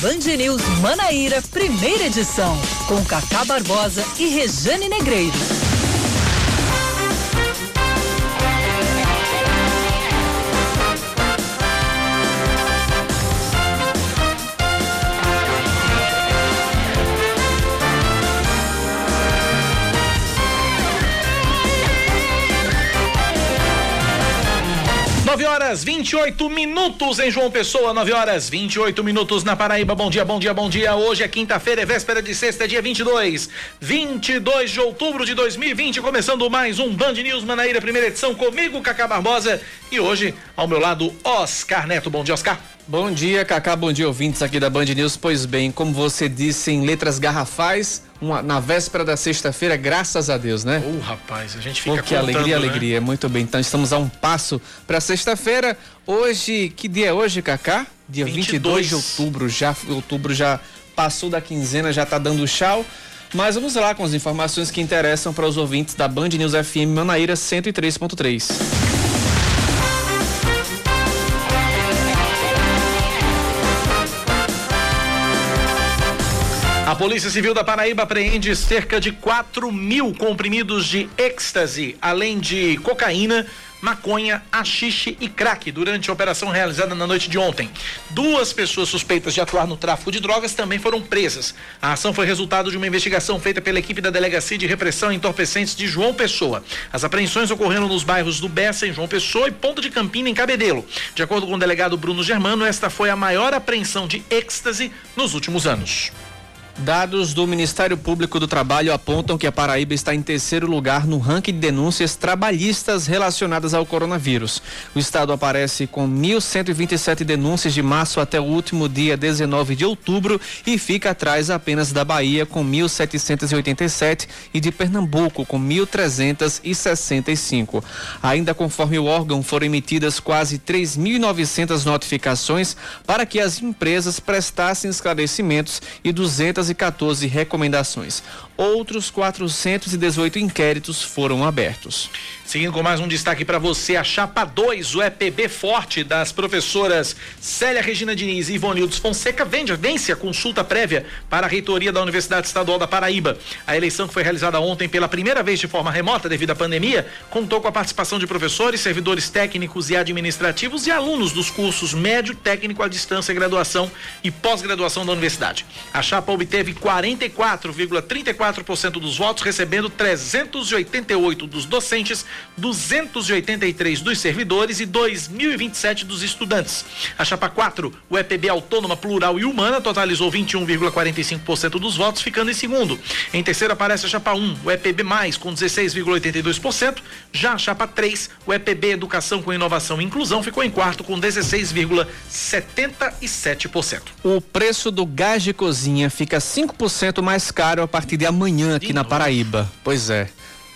Band News Manaíra, primeira edição, com Cacá Barbosa e Rejane Negreiros. Horas 28 minutos em João Pessoa, 9 horas 28 minutos na Paraíba. Bom dia, bom dia, bom dia. Hoje é quinta-feira, é véspera de sexta, é dia 22. 22 de outubro de 2020, começando mais um Band News Manaíra, primeira edição, comigo, Cacá Barbosa. E hoje, ao meu lado, Oscar Neto. Bom dia, Oscar. Bom dia, Cacá. Bom dia, ouvintes aqui da Band News. Pois bem, como você disse em letras garrafais, uma, na véspera da sexta-feira, graças a Deus, né? Ô, oh, rapaz, a gente fica oh, que contando, alegria, né? alegria. Muito bem. Então estamos a um passo para sexta-feira. Hoje, que dia é hoje, Cacá? Dia 22, 22 de outubro. Já outubro já passou da quinzena, já tá dando tchau. Mas vamos lá com as informações que interessam para os ouvintes da Band News FM Manaíra 103.3. Polícia Civil da Paraíba apreende cerca de 4 mil comprimidos de êxtase, além de cocaína, maconha, achixe e crack durante a operação realizada na noite de ontem. Duas pessoas suspeitas de atuar no tráfico de drogas também foram presas. A ação foi resultado de uma investigação feita pela equipe da Delegacia de Repressão Entorpecentes de João Pessoa. As apreensões ocorreram nos bairros do Bessa, em João Pessoa, e Ponta de Campina, em Cabedelo. De acordo com o delegado Bruno Germano, esta foi a maior apreensão de êxtase nos últimos anos. Dados do Ministério Público do Trabalho apontam que a Paraíba está em terceiro lugar no ranking de denúncias trabalhistas relacionadas ao coronavírus. O estado aparece com 1.127 denúncias de março até o último dia 19 de outubro e fica atrás apenas da Bahia com 1.787 e de Pernambuco com 1.365. Ainda conforme o órgão, foram emitidas quase 3.900 notificações para que as empresas prestassem esclarecimentos e 200 214 recomendações. Outros 418 inquéritos foram abertos. Seguindo com mais um destaque para você, a Chapa 2, o EPB Forte das professoras Célia Regina Diniz e Ivonildes Fonseca vende, vence a consulta prévia para a reitoria da Universidade Estadual da Paraíba. A eleição que foi realizada ontem pela primeira vez de forma remota devido à pandemia, contou com a participação de professores, servidores técnicos e administrativos e alunos dos cursos médio, técnico à distância, graduação e pós-graduação da universidade. A chapa obteve 44,34% dos votos, recebendo 388 dos docentes 283 dos servidores e 2.027 dos estudantes. A chapa 4, o EPB Autônoma, Plural e Humana, totalizou 21,45% dos votos, ficando em segundo. Em terceiro aparece a chapa 1, o EPB, com 16,82%. Já a chapa 3, o EPB Educação com Inovação e Inclusão, ficou em quarto com 16,77%. O preço do gás de cozinha fica 5% mais caro a partir de amanhã aqui de na Paraíba. Pois é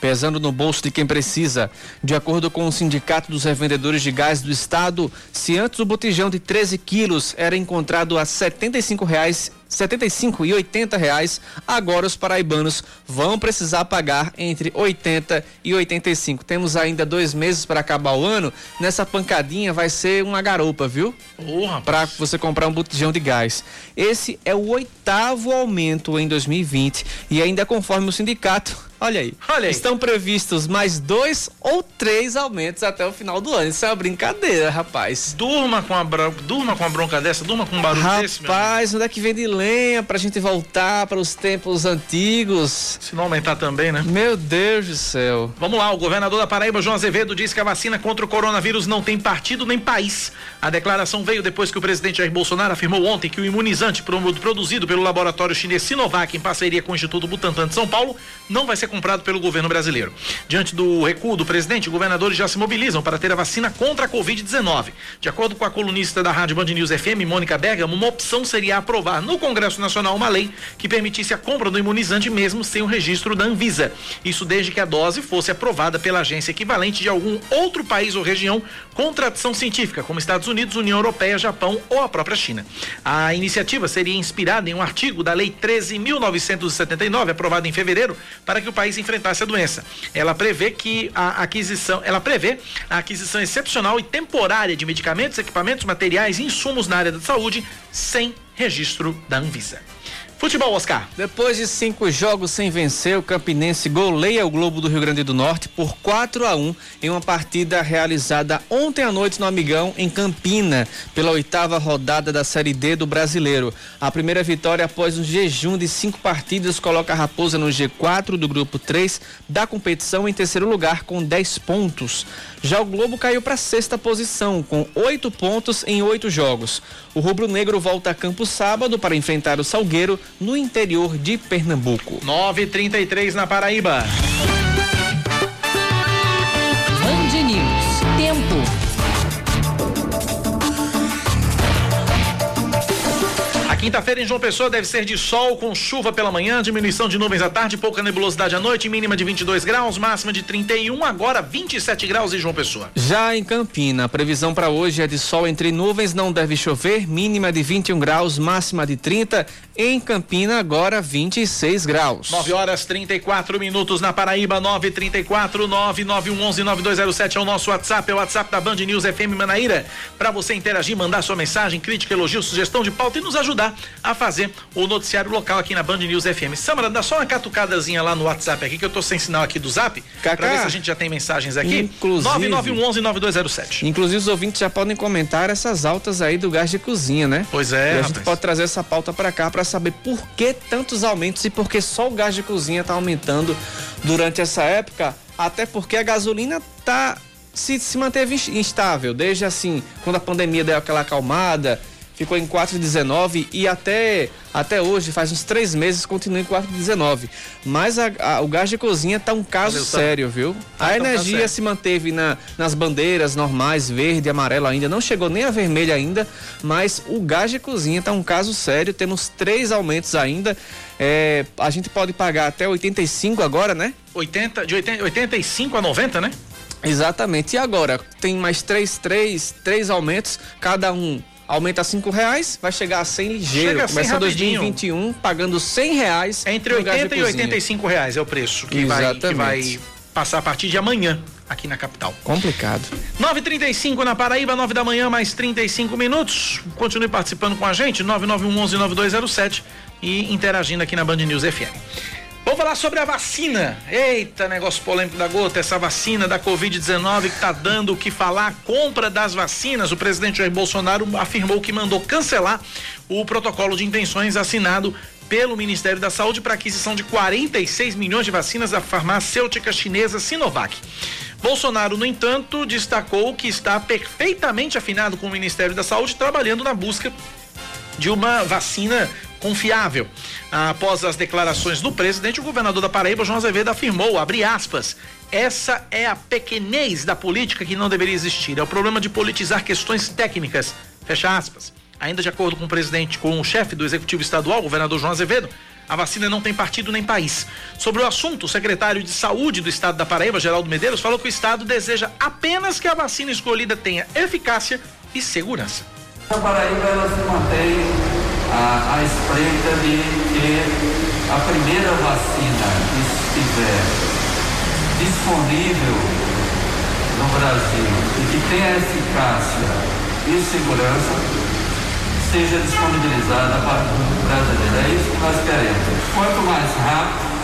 pesando no bolso de quem precisa. De acordo com o Sindicato dos Revendedores de Gás do Estado, se antes o botijão de 13 quilos era encontrado a 75 reais 75 e 80 reais. Agora os paraibanos vão precisar pagar entre 80 e 85. Temos ainda dois meses para acabar o ano. Nessa pancadinha vai ser uma garopa, viu? Oh, para você comprar um botijão de gás. Esse é o oitavo aumento em 2020 e ainda conforme o sindicato Olha aí. Olha aí. Estão previstos mais dois ou três aumentos até o final do ano. Isso é uma brincadeira, rapaz. Durma com a, bronca, durma com a bronca dessa, durma com um barulho rapaz, desse, Rapaz, onde é que vem de lenha pra gente voltar para os tempos antigos? Se não aumentar também, né? Meu Deus do céu. Vamos lá, o governador da Paraíba, João Azevedo, disse que a vacina contra o coronavírus não tem partido nem país. A declaração veio depois que o presidente Jair Bolsonaro afirmou ontem que o imunizante produzido pelo laboratório chinês Sinovac em parceria com o Instituto Butantan de São Paulo não vai ser comprado pelo governo brasileiro. Diante do recuo do presidente, governadores já se mobilizam para ter a vacina contra a Covid-19. De acordo com a colunista da Rádio Band News FM, Mônica Bergamo, uma opção seria aprovar no Congresso Nacional uma lei que permitisse a compra do imunizante mesmo sem o registro da Anvisa. Isso desde que a dose fosse aprovada pela agência equivalente de algum outro país ou região com tradição científica, como Estados Unidos, União Europeia, Japão ou a própria China. A iniciativa seria inspirada em um artigo da Lei 13.979, aprovada em fevereiro, para que o país país enfrentar essa doença. Ela prevê que a aquisição, ela prevê a aquisição excepcional e temporária de medicamentos, equipamentos, materiais e insumos na área da saúde sem registro da Anvisa. Futebol, Oscar. Depois de cinco jogos sem vencer, o Campinense goleia o Globo do Rio Grande do Norte por 4 a 1 em uma partida realizada ontem à noite no Amigão, em Campina, pela oitava rodada da Série D do Brasileiro. A primeira vitória após um jejum de cinco partidas coloca a Raposa no G4 do grupo 3 da competição em terceiro lugar com 10 pontos. Já o Globo caiu para sexta posição com oito pontos em oito jogos. O rubro-negro volta a campo sábado para enfrentar o Salgueiro no interior de Pernambuco. 9:33 na Paraíba. Band News. Tempo. Quinta-feira em João Pessoa deve ser de sol com chuva pela manhã, diminuição de nuvens à tarde, pouca nebulosidade à noite, mínima de 22 graus, máxima de 31, agora 27 graus em João Pessoa. Já em Campina, a previsão para hoje é de sol entre nuvens, não deve chover, mínima de 21 graus, máxima de 30. Em Campina, agora 26 graus. 9 horas 34 minutos na Paraíba, 934 99111 9207 é o nosso WhatsApp, é o WhatsApp da Band News FM Manaíra. Para você interagir, mandar sua mensagem, crítica, elogio, sugestão de pauta e nos ajudar a fazer o noticiário local aqui na Band News FM. Samara, dá só uma catucadazinha lá no WhatsApp aqui, que eu tô sem sinal aqui do Zap, Cacá, pra ver se a gente já tem mensagens aqui. Inclusive, 9911-9207. Inclusive os ouvintes já podem comentar essas altas aí do gás de cozinha, né? Pois é, e a gente pode trazer essa pauta para cá para saber por que tantos aumentos e por que só o gás de cozinha tá aumentando durante essa época, até porque a gasolina tá se, se manteve instável, desde assim, quando a pandemia deu aquela acalmada, ficou em 4,19 e até, até hoje, faz uns três meses, continua em 4,19. Mas a, a, o gás de cozinha tá um caso Valeu, sério, viu? Ah, a então tá energia tá se manteve na, nas bandeiras normais, verde, amarelo ainda, não chegou nem a vermelha ainda, mas o gás de cozinha tá um caso sério, temos três aumentos ainda. É, a gente pode pagar até 85 agora, né? 80, de 80, 85 a 90, né? Exatamente. E agora? Tem mais três, três, três aumentos, cada um aumenta cinco reais, vai chegar a 100 ligeiro. Chega a 100 Começa rapidinho. 2021 pagando 100 reais. É entre 80 e 85 reais é o preço que vai, que vai passar a partir de amanhã aqui na capital. Complicado. 9:35 na Paraíba, 9 da manhã, mais 35 minutos. Continue participando com a gente, 9911 9207 e interagindo aqui na Band News FM. Vamos falar sobre a vacina. Eita, negócio polêmico da gota, essa vacina da Covid-19 que está dando o que falar, compra das vacinas. O presidente Jair Bolsonaro afirmou que mandou cancelar o protocolo de intenções assinado pelo Ministério da Saúde para aquisição de 46 milhões de vacinas da farmacêutica chinesa Sinovac. Bolsonaro, no entanto, destacou que está perfeitamente afinado com o Ministério da Saúde, trabalhando na busca de uma vacina confiável. Após as declarações do presidente, o governador da Paraíba, João Azevedo, afirmou, abre aspas, essa é a pequenez da política que não deveria existir. É o problema de politizar questões técnicas. Fecha aspas. Ainda de acordo com o presidente, com o chefe do executivo estadual, o governador João Azevedo, a vacina não tem partido nem país. Sobre o assunto, o secretário de Saúde do estado da Paraíba, Geraldo Medeiros, falou que o estado deseja apenas que a vacina escolhida tenha eficácia e segurança. A Paraíba ela se mantém à, espreita de que a primeira vacina que estiver disponível no Brasil e que tenha eficácia e segurança seja disponibilizada para o brasileiro. É isso que nós queremos. Quanto mais rápido,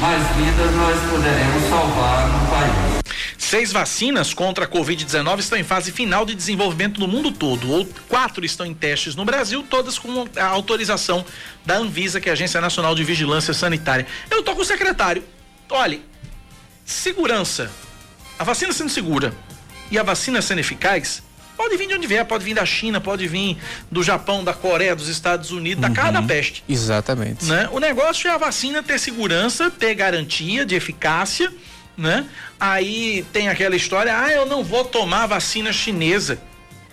mais vidas nós poderemos salvar no país. Seis vacinas contra a Covid-19 estão em fase final de desenvolvimento no mundo todo. Ou quatro estão em testes no Brasil, todas com a autorização da Anvisa, que é a Agência Nacional de Vigilância Sanitária. Eu tô com o secretário. Olha, segurança. A vacina sendo segura e a vacina sendo eficaz, pode vir de onde vier, pode vir da China, pode vir do Japão, da Coreia, dos Estados Unidos, uhum, da cara da peste. Exatamente. Né? O negócio é a vacina ter segurança, ter garantia de eficácia né? Aí tem aquela história, ah, eu não vou tomar vacina chinesa.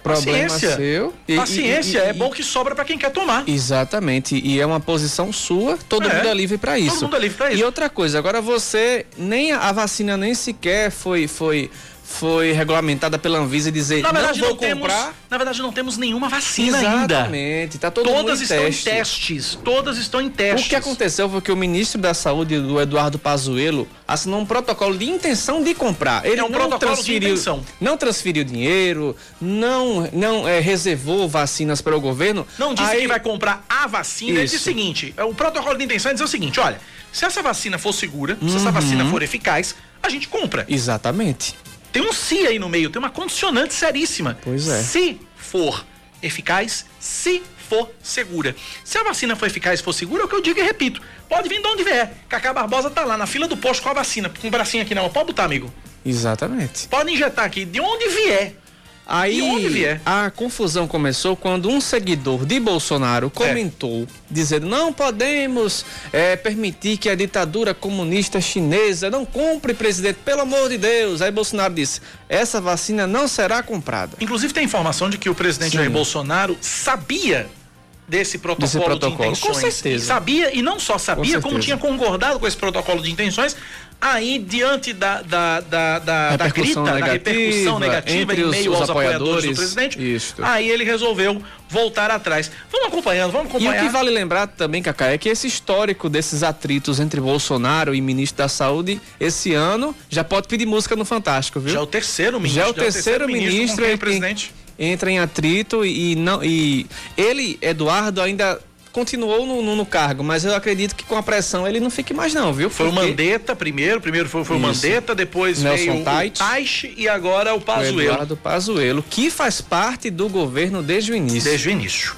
Problema Paciência. seu. E, Paciência, e, e, é bom que sobra para quem quer tomar. Exatamente, e é uma posição sua, todo é. mundo é livre para isso. Todo mundo é livre para isso. E outra coisa, agora você nem a vacina nem sequer foi foi foi regulamentada pela Anvisa e dizer na verdade, não vou não comprar. Temos, na verdade, não temos nenhuma vacina Exatamente, ainda. Tá todo Todas mundo estão teste. em testes. Todas estão em testes. O que aconteceu foi que o ministro da Saúde, do Eduardo Pazuello, assinou um protocolo de intenção de comprar. Ele É um não protocolo de transferiu, intenção. não transferiu dinheiro, não, não é, reservou vacinas para o governo. Não disse Aí- que vai comprar a vacina. Ele disse o seguinte: o protocolo de intenção é dizer o seguinte: olha, se essa vacina for segura, se Uhum. essa vacina for eficaz, a gente compra. Exatamente. Tem um se aí no meio, tem uma condicionante seríssima. Pois é. Se for eficaz, se for segura. Se a vacina for eficaz e for segura, é o que eu digo e repito. Pode vir de onde vier. Cacá Barbosa tá lá na fila do posto com a vacina, com o bracinho aqui não. Pode botar, amigo. Exatamente. Pode injetar aqui, de onde vier. Aí vier. a confusão começou quando um seguidor de Bolsonaro comentou, dizendo: não podemos eh, permitir que a ditadura comunista chinesa não compre, presidente, pelo amor de Deus. Aí Bolsonaro disse: essa vacina não será comprada. Inclusive tem informação de que o presidente Sim. Jair Bolsonaro sabia desse protocolo, Desse protocolo, de com intenções. certeza. E sabia, e não só sabia, Com como certeza. tinha concordado com esse protocolo de intenções. Aí, diante da, da, da, da, da grita, Repercussão da negativa, repercussão negativa entre em meio os aos apoiadores do presidente, isto. aí ele resolveu voltar atrás. Vamos acompanhando, vamos E o acompanhar. que vale lembrar também, Cacá, é que esse histórico desses atritos entre Bolsonaro e ministro da Saúde, esse ano, já pode pedir música no Fantástico, viu? Já é o terceiro ministro. Já é o terceiro ministro, com quem ele o presidente. entra em atrito e, e não e ele Eduardo ainda continuou no, no- no cargo, mas eu acredito que com a pressão ele não fique mais não, viu? Foi o Porque Mandetta primeiro, primeiro foi, foi o. Mandetta, depois Nelson veio Tait. o Taixe e agora o o Pazuello. Eduardo Pazuello, que faz parte do governo desde o início. Desde o início.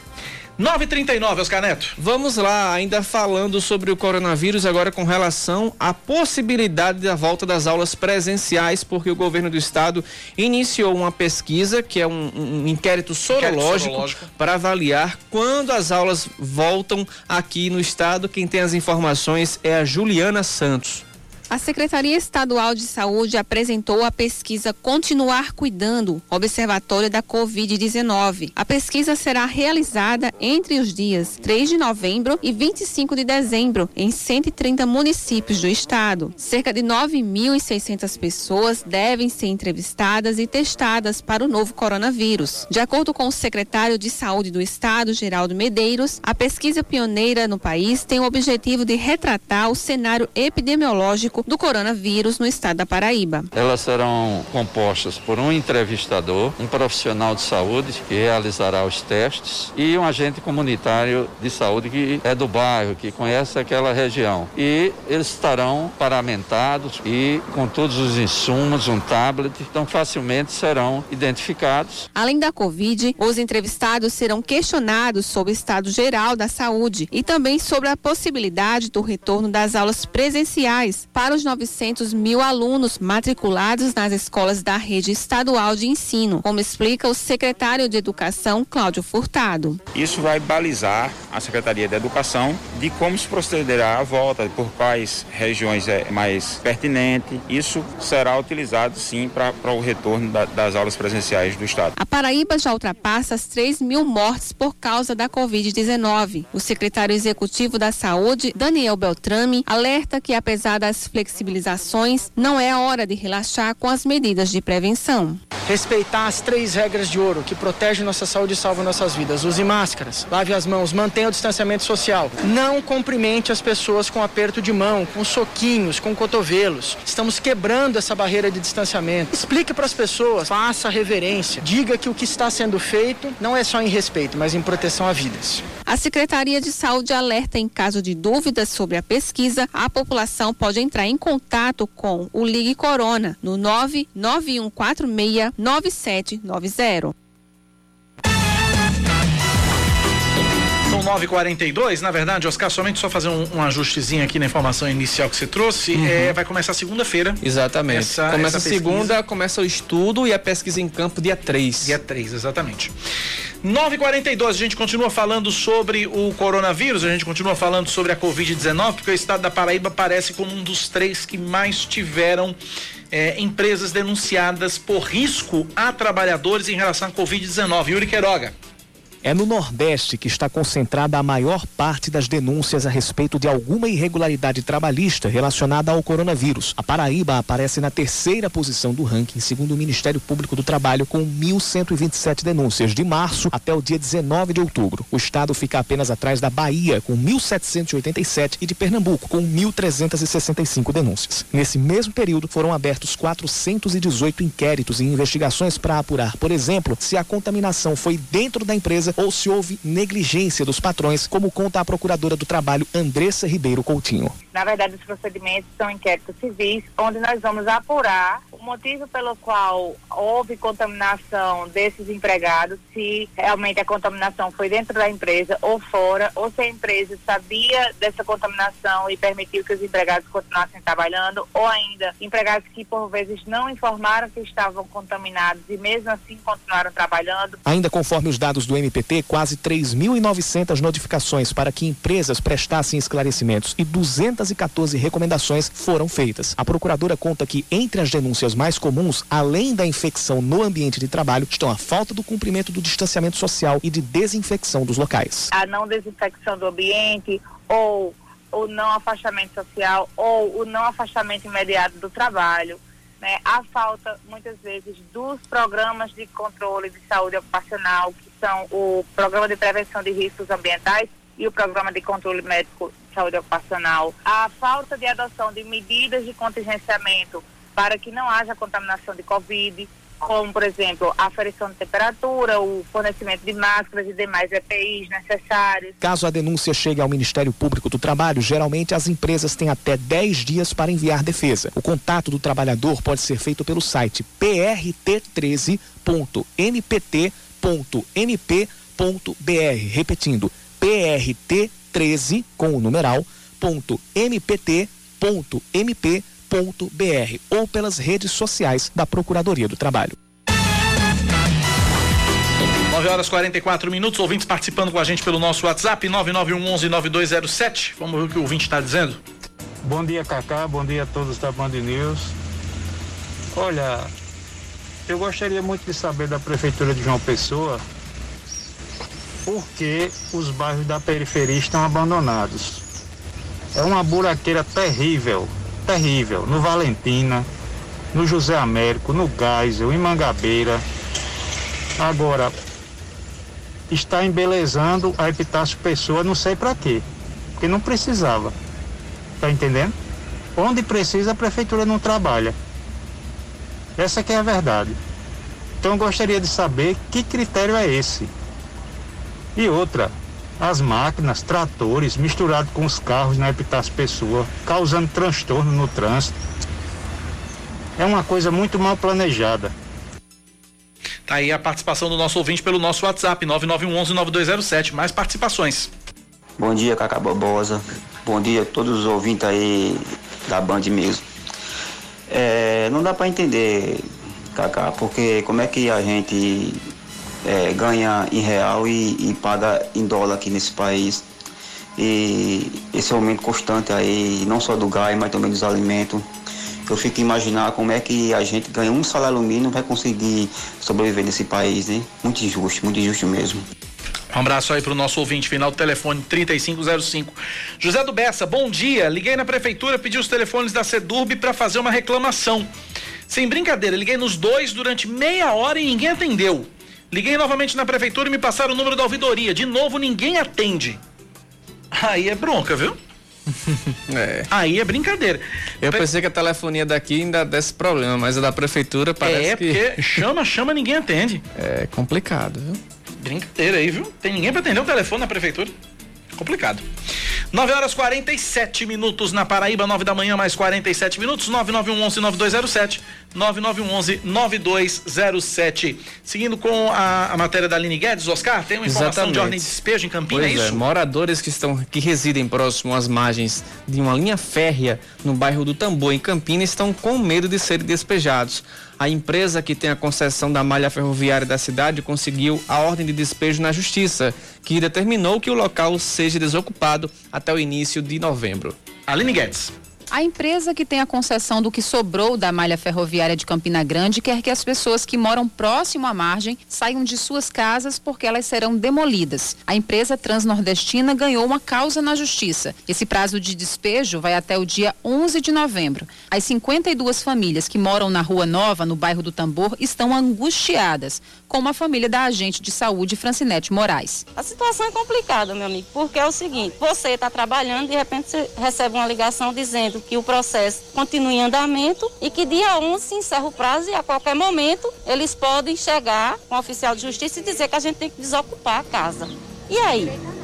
9h39, Oscar Neto. Vamos lá, ainda falando sobre o coronavírus, agora com relação à possibilidade da volta das aulas presenciais, porque o governo do estado iniciou uma pesquisa, que é um, um inquérito sorológico, sorológico. para avaliar quando as aulas voltam aqui no estado. Quem tem as informações é a Juliana Santos. A Secretaria Estadual de Saúde apresentou a pesquisa Continuar Cuidando, Observatório da Covid-19. A pesquisa será realizada entre os dias 3 de novembro e 25 de dezembro, em 130 municípios do estado. Cerca de 9.600 pessoas devem ser entrevistadas e testadas para o novo coronavírus. De acordo com o secretário de Saúde do estado, Geraldo Medeiros, a pesquisa pioneira no país tem o objetivo de retratar o cenário epidemiológico do coronavírus no estado da Paraíba. Elas serão compostas por um entrevistador, um profissional de saúde que realizará os testes e um agente comunitário de saúde que é do bairro, que conhece aquela região. E eles estarão paramentados e com todos os insumos, um tablet, então facilmente serão identificados. Além da Covid, os entrevistados serão questionados sobre o estado geral da saúde e também sobre a possibilidade do retorno das aulas presenciais para os 900 mil alunos matriculados nas escolas da rede estadual de ensino, como explica o secretário de Educação, Cláudio Furtado. Isso vai balizar a Secretaria da Educação de como se procederá a volta, por quais regiões é mais pertinente. Isso será utilizado sim para o retorno da- das aulas presenciais do Estado. A Paraíba já ultrapassa as 3 mil mortes por causa da Covid-19. O secretário executivo da Saúde, Daniel Beltrame, alerta que, apesar das flexibilizações, não é a hora de relaxar com as medidas de prevenção. respeitar as três regras de ouro que protegem nossa saúde e salvam nossas vidas. Use máscaras, lave as mãos, mantenha o distanciamento social. Não cumprimente as pessoas com aperto de mão, com soquinhos, com cotovelos. Estamos quebrando essa barreira de distanciamento. Explique para as pessoas, faça reverência. Diga que o que está sendo feito não é só em respeito, mas em proteção a vidas. A Secretaria de Saúde alerta em caso de dúvidas sobre a pesquisa, a população pode entrar em contato com o Ligue Corona no 99146 9790. São 9h42, na verdade, Oscar, somente só fazer um, um ajustezinho aqui na informação inicial que você trouxe. É, vai começar segunda-feira. Exatamente. Essa- começa essa segunda, começa o estudo e a pesquisa em campo dia 3. Dia 3, exatamente. 9h42, a gente continua falando sobre o coronavírus, a gente continua falando sobre a Covid-19, porque o estado da Paraíba parece como um dos três que mais tiveram eh, empresas denunciadas por risco a trabalhadores em relação à Covid-19. Yuri Queiroga. É no Nordeste que está concentrada a maior parte das denúncias a respeito de alguma irregularidade trabalhista relacionada ao coronavírus. A Paraíba aparece na terceira posição do ranking, segundo o Ministério Público do Trabalho, com 1.127 denúncias de março até o dia 19 de outubro. O estado fica apenas atrás da Bahia, com 1.787, e de Pernambuco, com 1.365 denúncias. Nesse mesmo período, foram abertos 418 inquéritos e investigações para apurar, por exemplo, se a contaminação foi dentro da empresa ou se houve negligência dos patrões, como conta a procuradora do trabalho Andressa Ribeiro Coutinho. Na verdade, os procedimentos são inquéritos civis, onde nós vamos apurar o motivo pelo qual houve contaminação desses empregados, se realmente a contaminação foi dentro da empresa ou fora, ou se a empresa sabia dessa contaminação e permitiu que os empregados continuassem trabalhando, ou ainda empregados que por vezes não informaram que estavam contaminados e mesmo assim continuaram trabalhando. Ainda conforme os dados do MPT, quase 3.900 notificações para que empresas prestassem esclarecimentos e 214 recomendações foram feitas. A procuradora conta que entre as denúncias mais comuns, além da infecção no ambiente de trabalho, estão a falta do cumprimento do distanciamento social e de desinfecção dos locais. A não desinfecção do ambiente ou o não afastamento social ou o não afastamento imediato do trabalho. Né? A falta, muitas vezes, dos programas de controle de saúde ocupacional, que são o Programa de Prevenção de Riscos Ambientais e o Programa de Controle Médico de Saúde Ocupacional. A falta de adoção de medidas de contingenciamento para que não haja contaminação de Covid, como, por exemplo, aferição de temperatura, o fornecimento de máscaras e demais EPIs necessários. Caso a denúncia chegue ao Ministério Público do Trabalho, geralmente as empresas têm até 10 dias para enviar defesa. O contato do trabalhador pode ser feito pelo site prt13.npt.mp.br. Repetindo, prt13 com o numeral .mpt.mp.br ou pelas redes sociais da Procuradoria do Trabalho. 9 horas 44 minutos, ouvintes participando com a gente pelo nosso WhatsApp 99119207. Vamos ver o que o ouvinte está dizendo. Bom dia, Cacá. Bom dia a todos da Band News. Olha, eu gostaria muito de saber da Prefeitura de João Pessoa por que os bairros da periferia estão abandonados. É uma buraqueira terrível terrível. No Valentina, no José Américo, no Geisel, em Mangabeira. Agora, está embelezando a Epitácio Pessoa, não sei para quê. Porque não precisava. Tá entendendo? Onde precisa, a prefeitura não trabalha. Essa que é a verdade. Então eu gostaria de saber que critério é esse. E outra, as máquinas, tratores, misturado com os carros na Epitácio Pessoa, causando transtorno no trânsito. É uma coisa muito mal planejada. Tá aí a participação do nosso ouvinte pelo nosso WhatsApp, 9911-9207. Mais participações. Bom dia, Cacá Bobosa. Bom dia a todos os ouvintes aí da Band mesmo. É, não dá para entender, Cacá, porque como é que a gente é, ganha em real e, e, paga em dólar aqui nesse país. E esse aumento constante aí, não só do gás, mas também dos alimentos. Eu fico imaginar como é que a gente ganha um salário mínimo vai conseguir sobreviver nesse país, né? Muito injusto, muito injusto mesmo. Um abraço aí para o nosso ouvinte, final do telefone 3505. José do Bessa, bom dia. Liguei na prefeitura, pedi os telefones da Sedurb para fazer uma reclamação. Sem brincadeira, liguei nos dois durante meia hora e ninguém atendeu. Liguei novamente na prefeitura e me passaram o número da ouvidoria. De novo, ninguém atende. Aí é bronca, viu? é. Aí é brincadeira. Eu pensei que a telefonia daqui ainda desse problema, mas a da prefeitura parece é, que. É, porque chama, chama, ninguém atende. É complicado, viu? Brincadeira aí, viu? Tem ninguém para atender o telefone na prefeitura. Complicado. 9 horas 47 minutos na Paraíba, 9 da manhã, mais 47 minutos. 9911-9207. 9911-9207. Seguindo com a, a, matéria da Aline Guedes, Oscar, tem uma informação Exatamente. de ordem de despejo em Campinas, pois é? É, moradores que, estão, que residem próximo às margens de uma linha férrea no bairro do Tambor, em Campinas, estão com medo de serem despejados. A empresa que tem a concessão da malha ferroviária da cidade conseguiu a ordem de despejo na justiça, que determinou que o local seja desocupado até o início de novembro. Aline Guedes. A empresa que tem a concessão do que sobrou da malha ferroviária de Campina Grande quer que as pessoas que moram próximo à margem saiam de suas casas porque elas serão demolidas. A empresa transnordestina ganhou uma causa na justiça. Esse prazo de despejo vai até o dia 11 de novembro. As 52 famílias que moram na Rua Nova, no bairro do Tambor, estão angustiadas, como a família da agente de saúde Francinete Moraes. A situação é complicada, meu amigo, porque é o seguinte: você está trabalhando e de repente você recebe uma ligação dizendo que o processo continua em andamento e que dia 11 se encerra o prazo e a qualquer momento eles podem chegar com o oficial de justiça e dizer que a gente tem que desocupar a casa. E aí?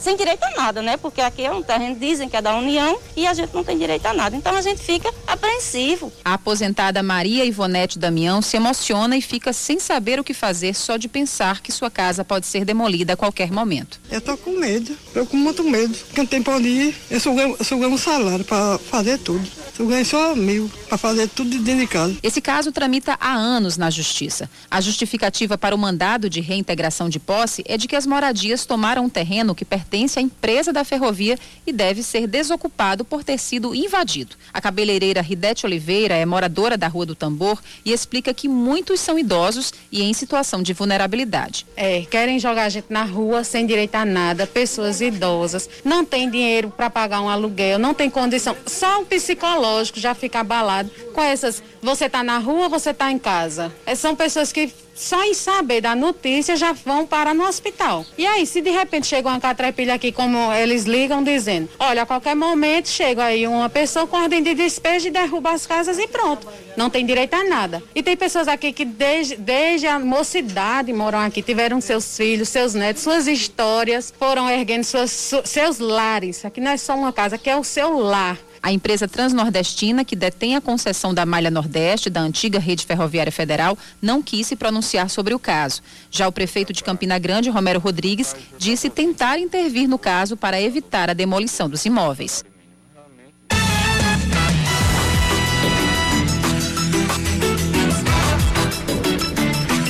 Sem direito a nada, né? Porque aqui é um terreno, dizem que é da União e a gente não tem direito a nada. Então a gente fica apreensivo. A aposentada Maria Ivonete Damião se emociona e fica sem saber o que fazer só de pensar que sua casa pode ser demolida a qualquer momento. Eu tô com medo, eu com muito medo. Quem tem pode ir, eu ganho um salário para fazer tudo. Eu ganho só mil para fazer tudo dentro de casa. Esse caso tramita há anos na Justiça. A justificativa para o mandado de reintegração de posse é de que as moradias tomaram um terreno que pertence à empresa da ferrovia e deve ser desocupado por ter sido invadido. A cabeleireira Ridete Oliveira é moradora da Rua do Tambor e explica que muitos são idosos e em situação de vulnerabilidade. É, querem jogar a gente na rua sem direito a nada, pessoas idosas, não tem dinheiro para pagar um aluguel, não tem condição, só um psicológico psicológico já fica abalado com essas. Você está na rua, você está em casa. São pessoas que só em saber da notícia já vão para no hospital. E aí, se de repente chega uma catrapilha aqui, como eles ligam dizendo, olha, a qualquer momento chega aí uma pessoa com ordem de despejo e derruba as casas e pronto. Não tem direito a nada. E tem pessoas aqui que desde, desde a mocidade moram aqui, tiveram seus filhos, seus netos, suas histórias, foram erguendo suas, seus lares. Aqui não é só uma casa, aqui é o seu lar. A empresa transnordestina, que detém a concessão da Malha Nordeste da antiga rede ferroviária federal, não quis se pronunciar sobre o caso. Já o prefeito de Campina Grande, Romero Rodrigues, disse tentar intervir no caso para evitar a demolição dos imóveis.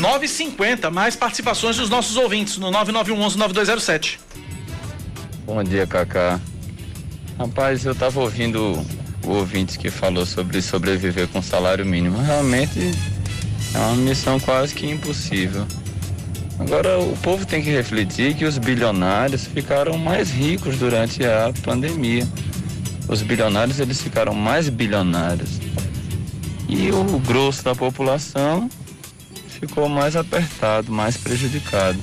Nove cinquenta, mais participações dos nossos ouvintes no 9911-9207. Bom dia, Cacá. Rapaz, eu estava ouvindo o ouvinte que falou sobre sobreviver com salário mínimo. Realmente é uma missão quase que impossível. Agora, o povo tem que refletir que os bilionários ficaram mais ricos durante a pandemia. Os bilionários eles ficaram mais bilionários. E o grosso da população ficou mais apertado, mais prejudicado.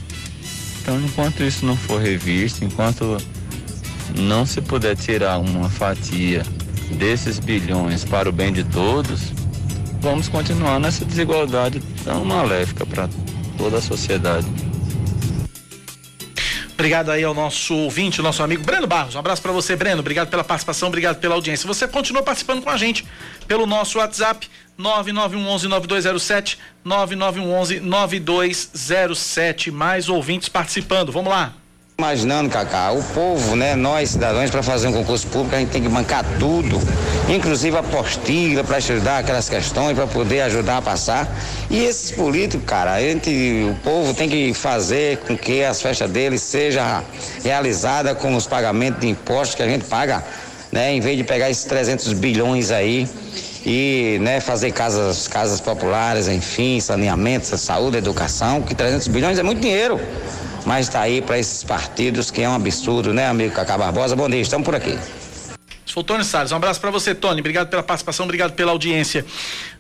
Então, enquanto isso não for revisto, enquanto não se puder tirar uma fatia desses bilhões para o bem de todos, vamos continuar nessa desigualdade tão maléfica para toda a sociedade. Obrigado aí ao nosso ouvinte, nosso amigo Breno Barros. Um abraço para você, Breno. Obrigado pela participação, obrigado pela audiência. Você continua participando com a gente pelo nosso WhatsApp 9911 9207 9911 9207. Mais ouvintes participando. Vamos lá. Imaginando, Cacá, o povo, né, nós cidadãos, para fazer um concurso público, a gente tem que bancar tudo, inclusive a apostila para estudar aquelas questões, para poder ajudar a passar. E esses políticos, cara, a gente, o povo tem que fazer com que as festas deles sejam realizadas com os pagamentos de impostos que a gente paga, né, em vez de pegar esses 300 bilhões aí e né, fazer casas, casas populares, enfim, saneamento, saúde, educação, que 300 bilhões é muito dinheiro mas está aí para esses partidos que é um absurdo, né, amigo Cacá Barbosa? Bom dia, estamos por aqui. Sou Tony Salles, um abraço para você, Tony. Obrigado pela participação, obrigado pela audiência.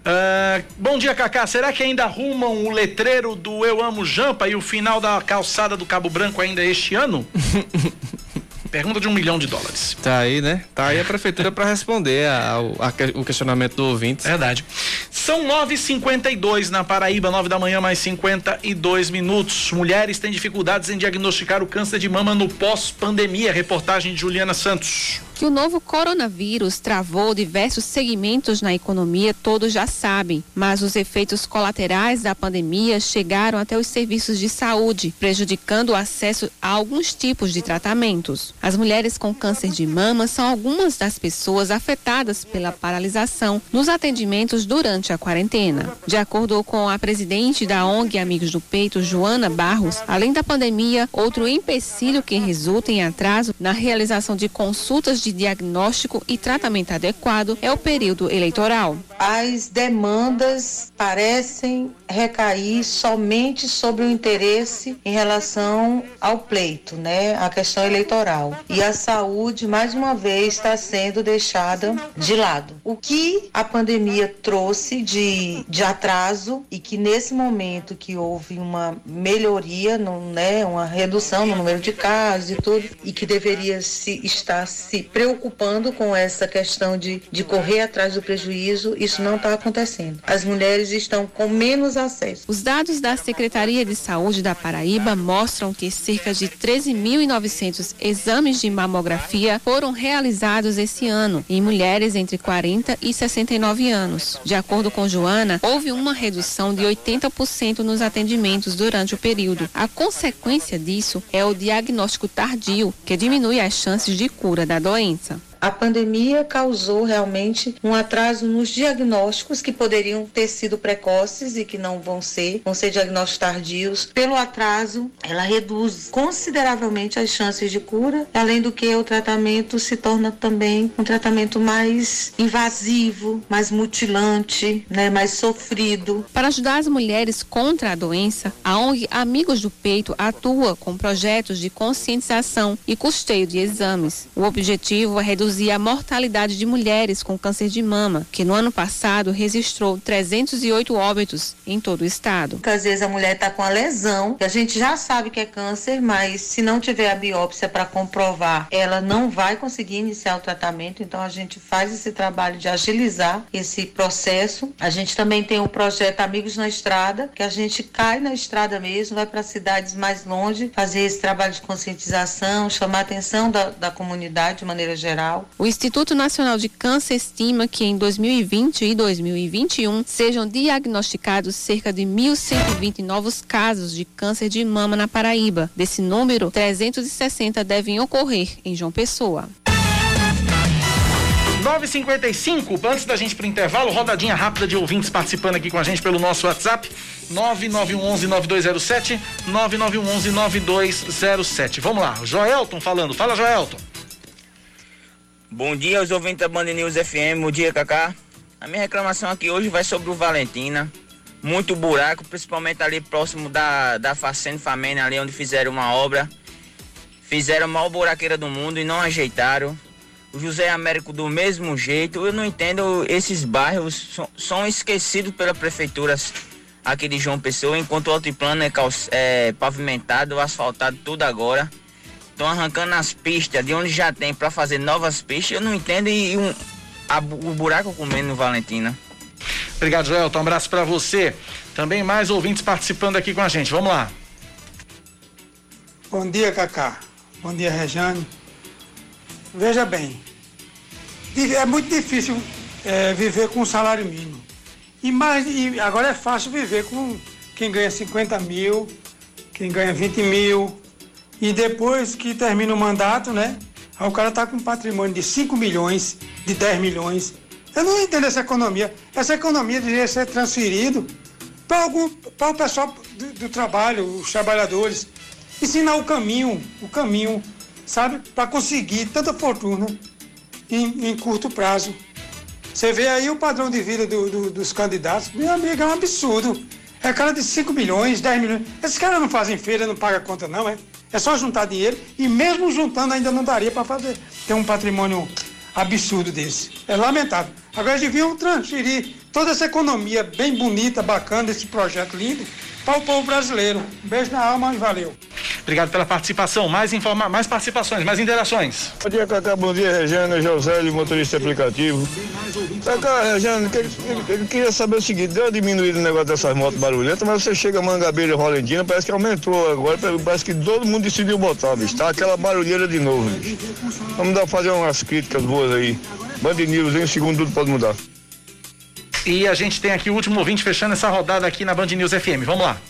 Uh, bom dia, Cacá. Será que ainda arrumam o letreiro do Eu Amo Jampa e o final da calçada do Cabo Branco ainda este ano? Pergunta de um milhão de dólares. Tá aí, né? Tá aí a prefeitura para responder ao, o questionamento do ouvinte. Verdade. São 9h52 na Paraíba, 9 da manhã, mais 52 minutos. Mulheres têm dificuldades em diagnosticar o câncer de mama no pós-pandemia. Reportagem de Juliana Santos que o novo coronavírus travou diversos segmentos na economia, todos já sabem, mas os efeitos colaterais da pandemia chegaram até os serviços de saúde, prejudicando o acesso a alguns tipos de tratamentos. As mulheres com câncer de mama são algumas das pessoas afetadas pela paralisação nos atendimentos durante a quarentena. De acordo com a presidente da ONG Amigos do Peito, Joana Barros, além da pandemia, outro empecilho que resulta em atraso na realização de consultas de de diagnóstico e tratamento adequado é o período eleitoral. As demandas parecem recair somente sobre o interesse em relação ao pleito, né, a questão eleitoral. E a saúde, mais uma vez, está sendo deixada de lado. O que a pandemia trouxe de, de atraso e que nesse momento que houve uma melhoria, no, né, uma redução no número de casos e tudo, e que deveria se estar se preocupando com essa questão de, de correr atrás do prejuízo, isso não está acontecendo. As mulheres estão com menos acesso. Os dados da Secretaria de Saúde da Paraíba mostram que cerca de 13.900 exames de mamografia foram realizados esse ano em mulheres entre 40 e 69 anos. De acordo com Joana, houve uma redução de 80% nos atendimentos durante o período. A consequência disso é o diagnóstico tardio, que diminui as chances de cura da doença doença. A pandemia causou realmente um atraso nos diagnósticos que poderiam ter sido precoces e que não vão ser, vão ser diagnósticos tardios. Pelo atraso, ela reduz consideravelmente as chances de cura, além do que o tratamento se torna também um tratamento mais invasivo, mais mutilante, né, mais sofrido. Para ajudar as mulheres contra a doença, a ONG Amigos do Peito atua com projetos de conscientização e custeio de exames. O objetivo é reduzir reduzir a mortalidade de mulheres com câncer de mama, que no ano passado registrou 308 óbitos em todo o estado. Às vezes a mulher está com a lesão, que a gente já sabe que é câncer, mas se não tiver a biópsia para comprovar, ela não vai conseguir iniciar o tratamento. Então a gente faz esse trabalho de agilizar esse processo. A gente também tem o projeto Amigos na Estrada, que a gente cai na estrada mesmo, vai para cidades mais longe, fazer esse trabalho de conscientização, chamar a atenção da, da comunidade de maneira geral o Instituto Nacional de Câncer estima que em 2020 e 2021 sejam diagnosticados cerca de 1.120 novos casos de câncer de mama na Paraíba. Desse número, 360 devem ocorrer em João Pessoa. 955, antes da gente pro intervalo, rodadinha rápida de ouvintes participando aqui com a gente pelo nosso WhatsApp, 9911-9207, 9911-9207. Vamos lá, Joelton falando. Fala, Joelton. Bom dia aos ouvintes da Band News FM, bom dia Cacá. A minha reclamação aqui hoje vai sobre o Valentina. Muito buraco, principalmente ali próximo da, da Facenda Famena, ali onde fizeram uma obra. Fizeram a maior buraqueira do mundo e não ajeitaram. O José Américo do mesmo jeito. Eu não entendo, esses bairros são, são esquecidos pela prefeitura aqui de João Pessoa, enquanto o altiplano é, é pavimentado, asfaltado tudo agora estão arrancando as pistas de onde já tem para fazer novas pistas, eu não entendo e, um, a, o buraco comendo no Valentina. Obrigado, Joel. Um abraço para você. Também mais ouvintes participando aqui com a gente. Vamos lá. Bom dia, Cacá. Bom dia, Rejane. Veja bem, é muito difícil é, viver com um salário mínimo. E, mais, e agora é fácil viver com quem ganha 50 mil, quem ganha 20 mil, e depois que termina o mandato, né? Aí o cara tá com um patrimônio de 5 milhões, de 10 milhões. Eu não entendo essa economia. Essa economia deveria ser algum para o pessoal do, do, trabalho, os trabalhadores, ensinar o caminho, o caminho, sabe, para conseguir tanta fortuna em, em, curto prazo. Você vê aí o padrão de vida do, do, dos candidatos, meu amigo, é um absurdo. É cara de 5 milhões, 10 milhões. Esses caras não fazem feira, não pagam conta, não, é? É só juntar dinheiro e mesmo juntando ainda não daria para fazer ter um patrimônio absurdo desse. É lamentável. Agora deviam transferir toda essa economia bem bonita, bacana, esse projeto lindo, para o povo brasileiro. Um beijo na alma e valeu. Obrigado pela participação. Mais, informa... mais participações, mais interações. Bom dia, Cacá. Bom dia, Regina, José, motorista aplicativo. Cacá, Regina, eu queria saber o seguinte: deu uma diminuída no negócio dessas motos barulhentas, mas você chega a Mangabeira e Rolentina, parece que aumentou agora, parece que todo mundo decidiu botar, bicho. Tá aquela barulheira de novo, bicho. Vamos dar, fazer umas críticas boas aí. Band News, em segundo tudo pode mudar. E a gente tem aqui o último ouvinte fechando essa rodada aqui na Band News FM. Vamos lá.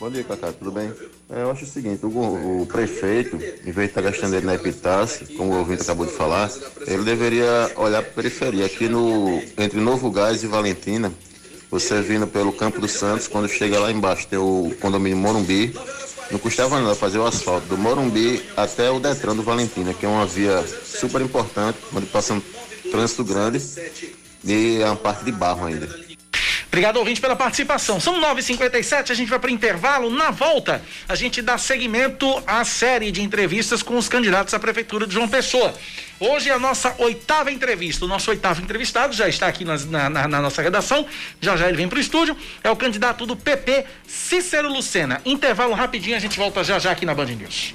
Bom dia, Cacá, tudo bem? É, eu acho o seguinte, o, o prefeito, em vez de estar gastando ele na Epitácio, como o ouvinte acabou de falar, ele deveria olhar para a periferia. Aqui no, entre Novo Gás e Valentina, você vindo pelo Campo dos Santos, quando chega lá embaixo tem o condomínio Morumbi, Não custava nada fazer o asfalto do Morumbi até o Detran do Valentina, que é uma via super importante, onde passa um trânsito grande e é uma parte de barro ainda. Obrigado, ouvinte, pela participação. São 9h57, a gente vai para intervalo. Na volta, a gente dá seguimento à série de entrevistas com os candidatos à Prefeitura de João Pessoa. Hoje é a nossa oitava entrevista. O nosso oitavo entrevistado já está aqui na, na, na nossa redação. Já já ele vem para o estúdio. É o candidato do PP, Cícero Lucena. Intervalo rapidinho, a gente volta já já aqui na Band News.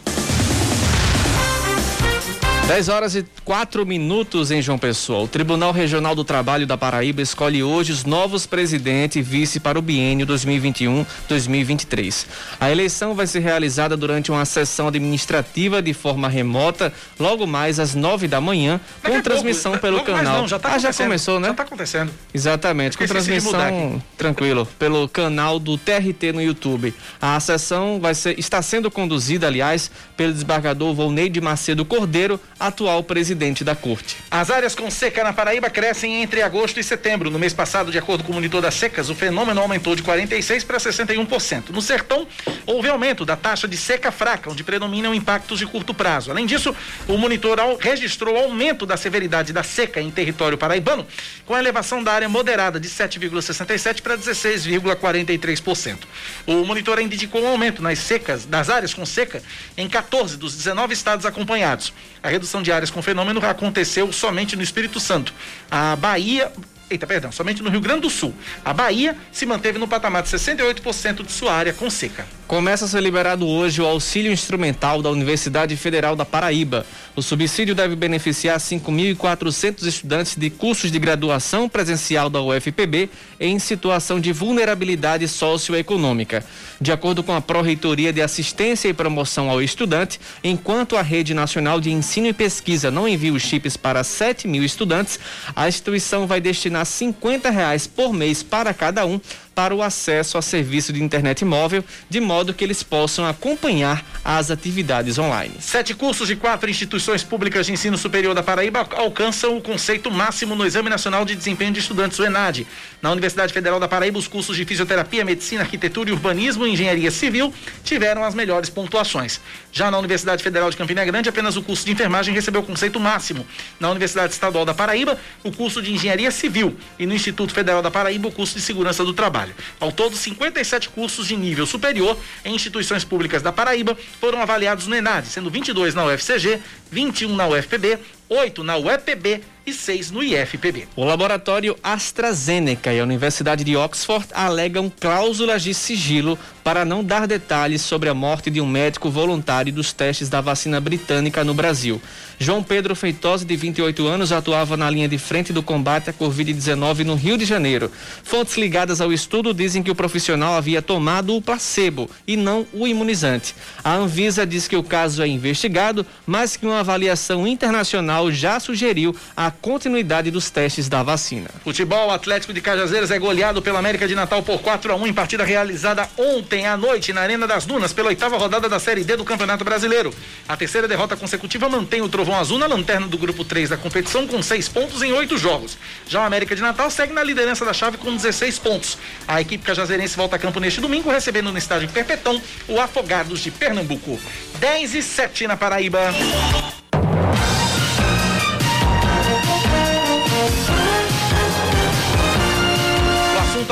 10 horas e 4 minutos em João Pessoa. O Tribunal Regional do Trabalho da Paraíba escolhe hoje os novos presidente e vice para o biênio 2021-2023. A eleição vai ser realizada durante uma sessão administrativa de forma remota, logo mais às 9 da manhã, Daqui com transmissão pouco, pelo canal. Não, já tá ah, já começou, né? Já está acontecendo. Exatamente, com transmissão tranquilo, pelo canal do TRT no YouTube. A sessão vai ser, está sendo conduzida, aliás, pelo desembargador Volneide Macedo Cordeiro atual presidente da corte. As áreas com seca na Paraíba crescem entre agosto e setembro. No mês passado, de acordo com o monitor das secas, o fenômeno aumentou de 46 para 61%. No sertão, houve aumento da taxa de seca fraca, onde predominam impactos de curto prazo. Além disso, o monitor registrou aumento da severidade da seca em território paraibano, com a elevação da área moderada de 7,67 para 16,43%. O monitor ainda indicou um aumento nas secas, das áreas com seca, em 14 dos 19 estados acompanhados. A redução de áreas com fenômeno aconteceu somente no Espírito Santo. A Bahia, Eita, perdão, somente no Rio Grande do Sul. A Bahia se manteve no patamar de 68% de sua área com seca. Começa a ser liberado hoje o auxílio instrumental da Universidade Federal da Paraíba. O subsídio deve beneficiar 5.400 estudantes de cursos de graduação presencial da UFPB em situação de vulnerabilidade socioeconômica. De acordo com a Pró-Reitoria de Assistência e Promoção ao Estudante, enquanto a Rede Nacional de Ensino e Pesquisa não envia os chips para 7 mil estudantes, a instituição vai destinar 50 reais por mês para cada um para o acesso a serviço de internet móvel, de modo que eles possam acompanhar as atividades online. Sete cursos de quatro instituições públicas de ensino superior da Paraíba alcançam o conceito máximo no Exame Nacional de Desempenho de Estudantes, o ENAD. Na Universidade Federal da Paraíba, os cursos de fisioterapia, medicina, arquitetura, urbanismo e engenharia civil tiveram as melhores pontuações. Já na Universidade Federal de Campina Grande, apenas o curso de enfermagem recebeu o conceito máximo. Na Universidade Estadual da Paraíba, o curso de engenharia civil e no Instituto Federal da Paraíba, o curso de segurança do trabalho trabalho. Ao todo, 57 cursos de nível superior em instituições públicas da Paraíba foram avaliados no ENAD, sendo 22 na UFCG, 21 na UFPB, 8 na UEPB e 6 no IFPB. O laboratório AstraZeneca e a Universidade de Oxford alegam cláusulas de sigilo para não dar detalhes sobre a morte de um médico voluntário dos testes da vacina britânica no Brasil. João Pedro Feitosa, de 28 anos, atuava na linha de frente do combate à Covid-19 no Rio de Janeiro. Fontes ligadas ao estudo dizem que o profissional havia tomado o placebo e não o imunizante. A Anvisa diz que o caso é investigado, mas que uma avaliação internacional já sugeriu a continuidade dos testes da vacina. Futebol Atlético de Cajazeiras é goleado pela América de Natal por 4 a 1 em partida realizada ontem à noite na Arena das Dunas pela oitava rodada da Série D do Campeonato Brasileiro. A terceira derrota consecutiva mantém o Trovão Azul na lanterna do grupo 3 da competição com seis pontos em oito jogos. Já o América de Natal segue na liderança da chave com 16 pontos. A equipe cajazeirense volta a campo neste domingo recebendo no estádio Perpetão o Afogados de Pernambuco. 10 e 7 na Paraíba.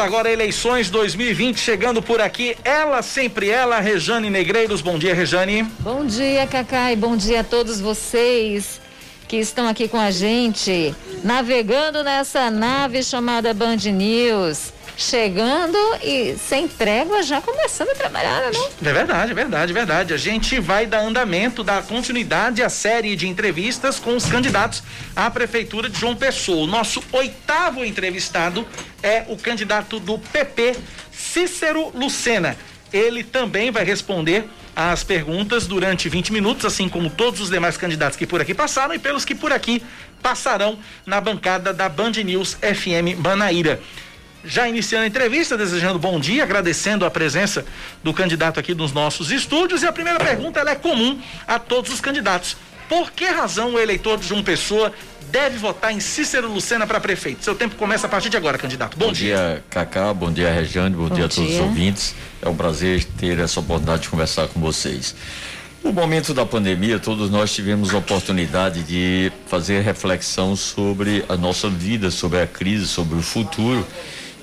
Agora eleições 2020 chegando por aqui. Ela, sempre ela, Rejane Negreiros. Bom dia, Rejane. Bom dia, Cacai. Bom dia a todos vocês que estão aqui com a gente, navegando nessa nave chamada Band News chegando e sem trégua já começando a trabalhar, não? É verdade, é verdade, é verdade. A gente vai dar andamento, dar continuidade à série de entrevistas com os candidatos à prefeitura de João Pessoa. O nosso oitavo entrevistado é o candidato do PP, Cícero Lucena. Ele também vai responder as perguntas durante 20 minutos, assim como todos os demais candidatos que por aqui passaram e pelos que por aqui passarão na bancada da Band News FM Manaíra já iniciando a entrevista, desejando bom dia, agradecendo a presença do candidato aqui nos nossos estúdios. E a primeira pergunta ela é comum a todos os candidatos. Por que razão o eleitor de João Pessoa deve votar em Cícero Lucena para prefeito. Seu tempo começa a partir de agora, candidato. Bom, bom dia. dia. Cacá. Bom dia, Regiane. Bom, bom dia a todos dia. os ouvintes. É um prazer ter essa oportunidade de conversar com vocês. No momento da pandemia, todos nós tivemos a oportunidade de fazer reflexão sobre a nossa vida, sobre a crise, sobre o futuro.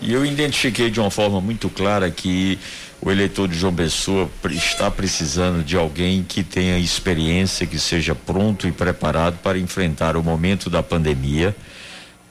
E eu identifiquei de uma forma muito clara que o eleitor de João Pessoa está precisando de alguém que tenha experiência, que seja pronto e preparado para enfrentar o momento da pandemia,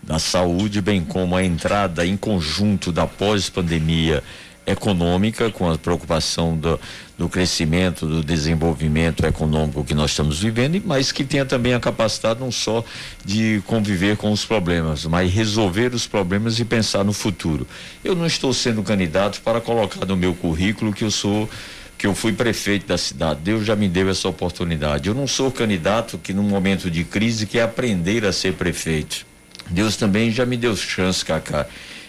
da saúde, bem como a entrada em conjunto da pós-pandemia econômica, com a preocupação do, do crescimento, do desenvolvimento econômico que nós estamos vivendo, mas que tenha também a capacidade não só de conviver com os problemas, mas resolver os problemas e pensar no futuro. Eu não estou sendo candidato para colocar no meu currículo que eu sou que eu fui prefeito da cidade. Deus já me deu essa oportunidade. Eu não sou candidato que num momento de crise quer aprender a ser prefeito. Deus também já me deu chance, Cacá.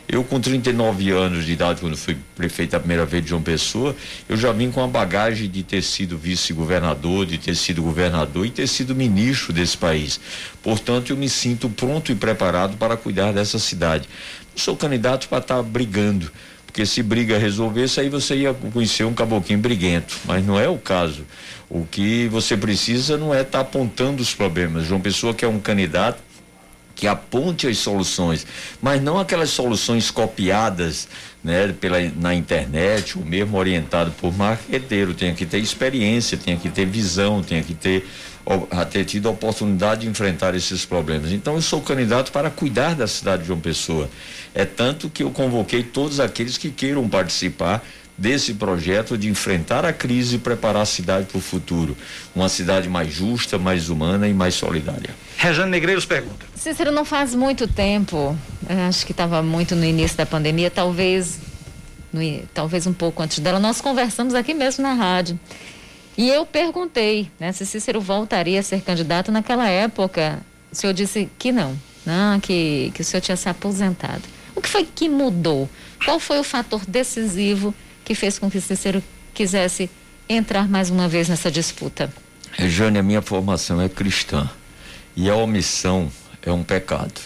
Eu, com 39 anos de idade, quando fui prefeito a primeira vez de João Pessoa, eu já vim com a bagagem de ter sido vice-governador, de ter sido governador e ter sido ministro desse país. Portanto, eu me sinto pronto e preparado para cuidar dessa cidade. Não sou candidato para estar tá brigando, porque se briga resolvesse, aí você ia conhecer um caboclinho briguento, mas não é o caso. O que você precisa não é estar tá apontando os problemas. João Pessoa que é um candidato que aponte as soluções, mas não aquelas soluções copiadas né, pela, na internet, ou mesmo orientado por marqueteiro. Tem que ter experiência, tem que ter visão, tem que ter, ter tido a oportunidade de enfrentar esses problemas. Então, eu sou candidato para cuidar da cidade de João Pessoa. É tanto que eu convoquei todos aqueles que queiram participar desse projeto de enfrentar a crise e preparar a cidade para o futuro. Uma cidade mais justa, mais humana e mais solidária. Rejane Negreiros pergunta. Cícero, não faz muito tempo, acho que estava muito no início da pandemia, talvez, no, talvez um pouco antes dela, nós conversamos aqui mesmo na rádio. E eu perguntei né, se Cícero voltaria a ser candidato naquela época. O senhor disse que não, não que, que o senhor tinha se aposentado. O que foi que mudou? Qual foi o fator decisivo que fez com que Cícero quisesse entrar mais uma vez nessa disputa? Rejane, a minha formação é cristã e a omissão é um pecado.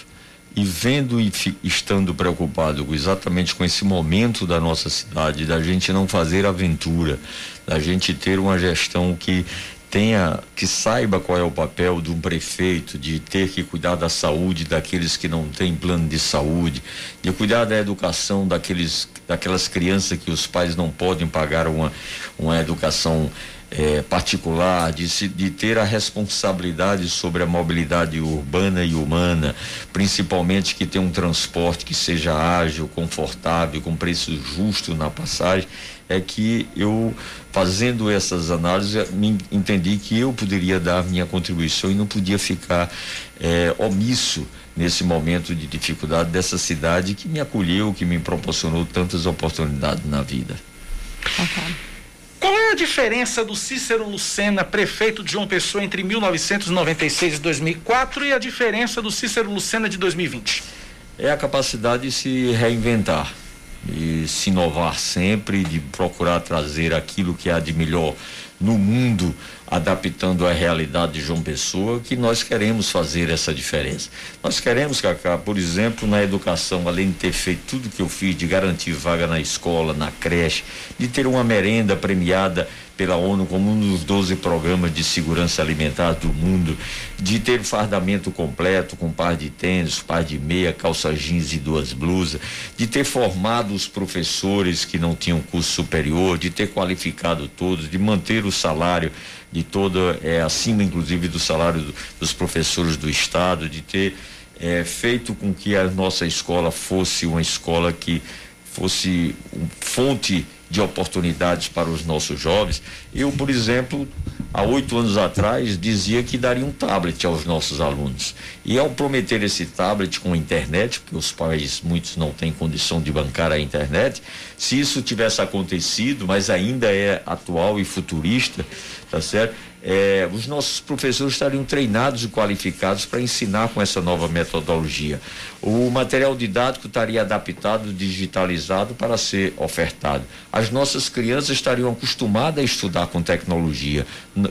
E vendo e estando preocupado exatamente com esse momento da nossa cidade, da gente não fazer aventura, da gente ter uma gestão que tenha, que saiba qual é o papel de um prefeito, de ter que cuidar da saúde daqueles que não têm plano de saúde, de cuidar da educação daqueles, daquelas crianças que os pais não podem pagar uma, uma educação é, particular, de, se, de ter a responsabilidade sobre a mobilidade urbana e humana, principalmente que tenha um transporte que seja ágil, confortável, com preço justo na passagem, é que eu, fazendo essas análises, me entendi que eu poderia dar minha contribuição e não podia ficar é, omisso nesse momento de dificuldade dessa cidade que me acolheu, que me proporcionou tantas oportunidades na vida. Uhum. Qual é a diferença do Cícero Lucena, prefeito de João Pessoa, entre 1996 e 2004 e a diferença do Cícero Lucena de 2020? É a capacidade de se reinventar e se inovar sempre, de procurar trazer aquilo que há de melhor no mundo, adaptando a realidade de João Pessoa, que nós queremos fazer essa diferença. Nós queremos, Cacá, por exemplo, na educação, além de ter feito tudo que eu fiz, de garantir vaga na escola, na creche, de ter uma merenda premiada pela ONU como um dos 12 programas de segurança alimentar do mundo, de ter fardamento completo com par de tênis, par de meia, calça jeans e duas blusas, de ter formado os professores que não tinham curso superior, de ter qualificado todos, de manter o salário de toda, é, acima inclusive do salário do, dos professores do estado, de ter é, feito com que a nossa escola fosse uma escola que fosse um, fonte de oportunidades para os nossos jovens. Eu, por exemplo, há oito anos atrás, dizia que daria um tablet aos nossos alunos. E ao prometer esse tablet com internet, porque os pais, muitos não têm condição de bancar a internet, se isso tivesse acontecido, mas ainda é atual e futurista, tá certo? É, os nossos professores estariam treinados e qualificados para ensinar com essa nova metodologia. O material didático estaria adaptado, digitalizado para ser ofertado. As nossas crianças estariam acostumadas a estudar com tecnologia,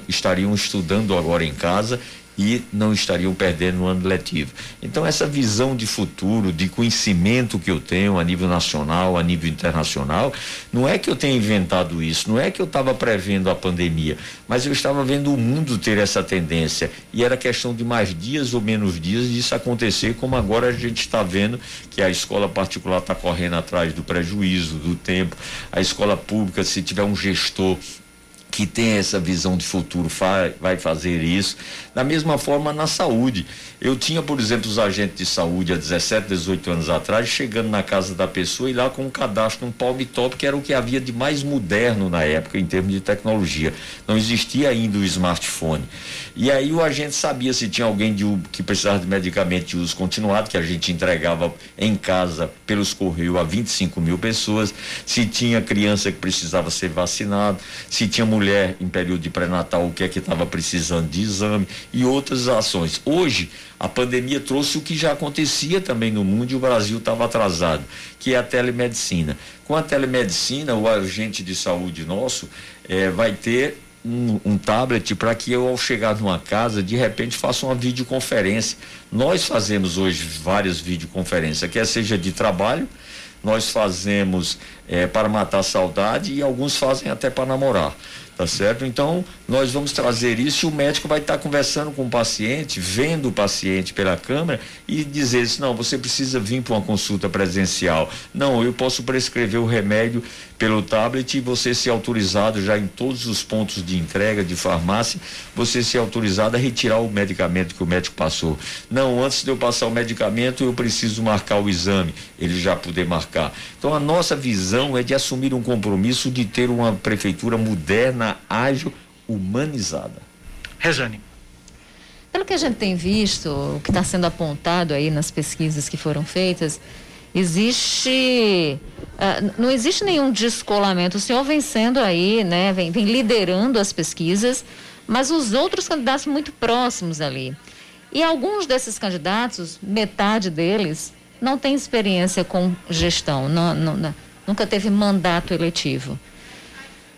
estariam estudando agora em casa e não estariam perdendo no ano letivo. Então, essa visão de futuro, de conhecimento que eu tenho a nível nacional, a nível internacional, não é que eu tenha inventado isso, não é que eu estava prevendo a pandemia, mas eu estava vendo o mundo ter essa tendência e era questão de mais dias ou menos dias disso acontecer, como agora a gente está vendo que a escola particular está correndo atrás do prejuízo, do tempo, a escola pública, se tiver um gestor que tem essa visão de futuro vai fazer isso. Da mesma forma na saúde. Eu tinha, por exemplo, os agentes de saúde há 17, 18 anos atrás, chegando na casa da pessoa e lá com um cadastro, um palm top, que era o que havia de mais moderno na época em termos de tecnologia. Não existia ainda o smartphone. E aí o agente sabia se tinha alguém de, que precisava de medicamento de uso continuado, que a gente entregava em casa pelos correios a 25 mil pessoas, se tinha criança que precisava ser vacinado, se tinha mulher em período de pré-natal o que é que estava precisando de exame e outras ações. Hoje, a pandemia trouxe o que já acontecia também no mundo e o Brasil estava atrasado, que é a telemedicina. Com a telemedicina, o agente de saúde nosso eh, vai ter um, um, tablet para que eu, ao chegar numa casa, de repente faça uma videoconferência. Nós fazemos hoje várias videoconferências, quer seja de trabalho, nós fazemos eh, para matar saudade e alguns fazem até para namorar. Tá certo? Então, nós vamos trazer isso e o médico vai estar conversando com o paciente, vendo o paciente pela câmera e dizer assim, não, você precisa vir para uma consulta presencial. Não, eu posso prescrever o remédio pelo tablet e você ser autorizado já em todos os pontos de entrega de farmácia, você ser autorizado a retirar o medicamento que o médico passou. Não, antes de eu passar o medicamento, eu preciso marcar o exame, ele já poder marcar. Então, a nossa visão é de assumir um compromisso de ter uma prefeitura moderna ágil, humanizada. Rejane. Pelo que a gente tem visto, o que está sendo apontado aí nas pesquisas que foram feitas, existe. Uh, não existe nenhum descolamento. O senhor vem sendo aí, né, vem, vem liderando as pesquisas, mas os outros candidatos muito próximos ali. E alguns desses candidatos, metade deles, não tem experiência com gestão, não, não, nunca teve mandato eletivo.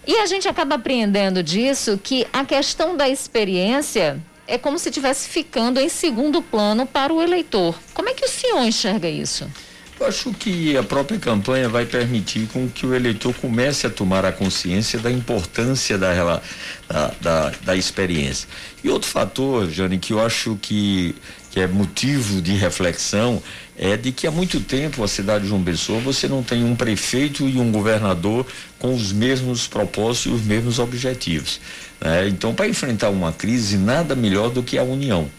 E a gente acaba apreendendo disso que a questão da experiência é como se estivesse ficando em segundo plano para o eleitor. Como é que o senhor enxerga isso? Eu acho que a própria campanha vai permitir com que o eleitor comece a tomar a consciência da importância da, da, da, da experiência. E outro fator, Jane, que eu acho que, que é motivo de reflexão é de que há muito tempo a cidade de João Pessoa você não tem um prefeito e um governador com os mesmos propósitos e os mesmos objetivos. Né? Então, para enfrentar uma crise, nada melhor do que a união.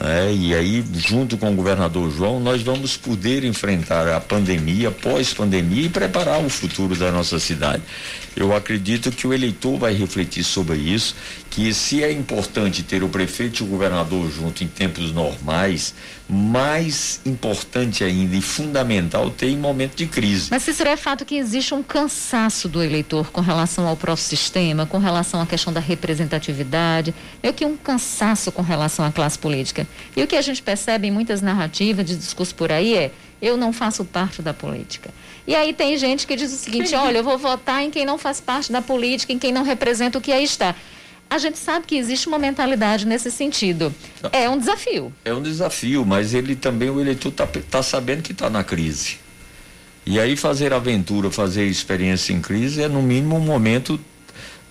Né? E aí, junto com o governador João, nós vamos poder enfrentar a pandemia, pós-pandemia e preparar o futuro da nossa cidade. Eu acredito que o eleitor vai refletir sobre isso, que se é importante ter o prefeito e o governador junto em tempos normais, mais importante ainda e fundamental ter em momento de crise. Mas Cícero, é fato que existe um cansaço do eleitor com relação ao próprio sistema, com relação à questão da representatividade, meio que um cansaço com relação à classe política. E o que a gente percebe em muitas narrativas de discurso por aí é eu não faço parte da política. E aí tem gente que diz o seguinte: olha, eu vou votar em quem não faz parte da política, em quem não representa o que aí está. A gente sabe que existe uma mentalidade nesse sentido. É um desafio. É um desafio, mas ele também, o eleitor está tá sabendo que está na crise. E aí fazer aventura, fazer experiência em crise é no mínimo um momento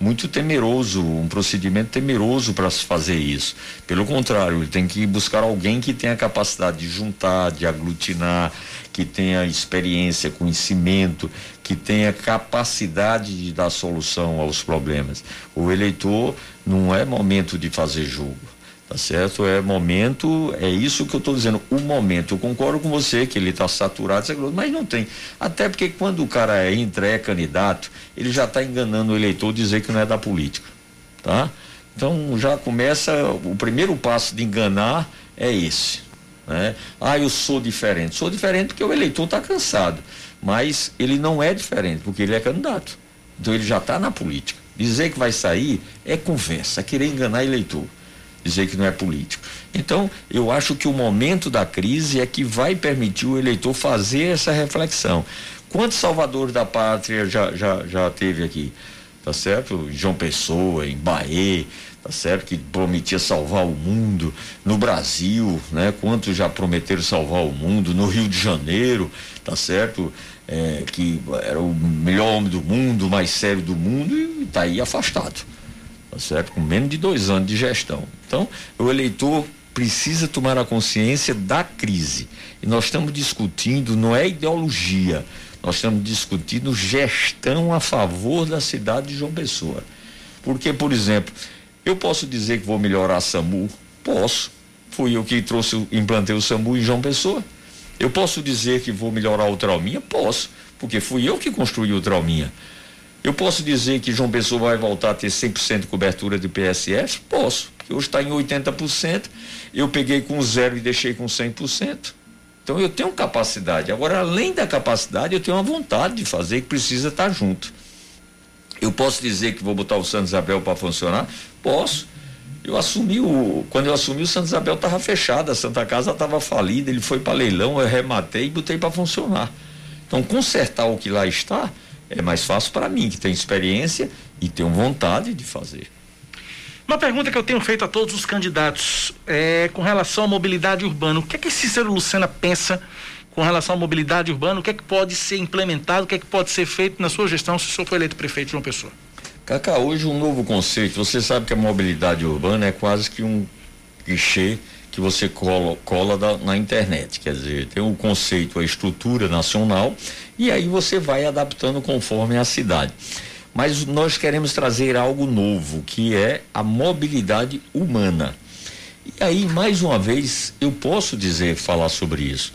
muito temeroso, um procedimento temeroso para se fazer isso. Pelo contrário, ele tem que buscar alguém que tenha capacidade de juntar, de aglutinar, que tenha experiência, conhecimento, que tenha capacidade de dar solução aos problemas. O eleitor não é momento de fazer jogo tá certo? É momento, é isso que eu estou dizendo, o momento. Eu concordo com você que ele está saturado, mas não tem. Até porque quando o cara entra, é candidato, ele já está enganando o eleitor dizer que não é da política, tá? Então já começa, o primeiro passo de enganar é esse, né? Ah, eu sou diferente. Sou diferente porque o eleitor está cansado, mas ele não é diferente porque ele é candidato. Então ele já está na política. Dizer que vai sair é conversa, é querer enganar eleitor dizer que não é político. Então, eu acho que o momento da crise é que vai permitir o eleitor fazer essa reflexão. Quantos salvadores da pátria já, já, já teve aqui? Tá certo? João Pessoa, em Bahia, tá certo? Que prometia salvar o mundo no Brasil, né? Quantos já prometeram salvar o mundo no Rio de Janeiro, tá certo? É, que era o melhor homem do mundo, o mais sério do mundo e está aí afastado, tá certo? Com menos de dois anos de gestão. Então, o eleitor precisa tomar a consciência da crise. E nós estamos discutindo, não é ideologia, nós estamos discutindo gestão a favor da cidade de João Pessoa. Porque, por exemplo, eu posso dizer que vou melhorar a SAMU? Posso. Fui eu que trouxe, implantei o SAMU em João Pessoa. Eu posso dizer que vou melhorar o Trauminha? Posso, porque fui eu que construí o Trauminha. Eu posso dizer que João Pessoa vai voltar a ter 100% de cobertura de PSF? Posso, porque hoje está em 80%. Eu peguei com zero e deixei com 100%. Então eu tenho capacidade. Agora, além da capacidade, eu tenho uma vontade de fazer que precisa estar junto. Eu posso dizer que vou botar o Santo Isabel para funcionar? Posso. Eu assumi o. Quando eu assumi, o Santo Isabel estava fechado, a Santa Casa estava falida, ele foi para leilão, eu rematei e botei para funcionar. Então, consertar o que lá está é mais fácil para mim, que tenho experiência e tenho vontade de fazer. Uma pergunta que eu tenho feito a todos os candidatos é com relação à mobilidade urbana. O que é que Cícero Lucena pensa com relação à mobilidade urbana? O que é que pode ser implementado? O que é que pode ser feito na sua gestão se o senhor for eleito prefeito de uma pessoa? Cacá, hoje um novo conceito. Você sabe que a mobilidade urbana é quase que um clichê que você cola, cola da, na internet. Quer dizer, tem o conceito, a estrutura nacional, e aí você vai adaptando conforme a cidade. Mas nós queremos trazer algo novo, que é a mobilidade humana. E aí, mais uma vez, eu posso dizer, falar sobre isso.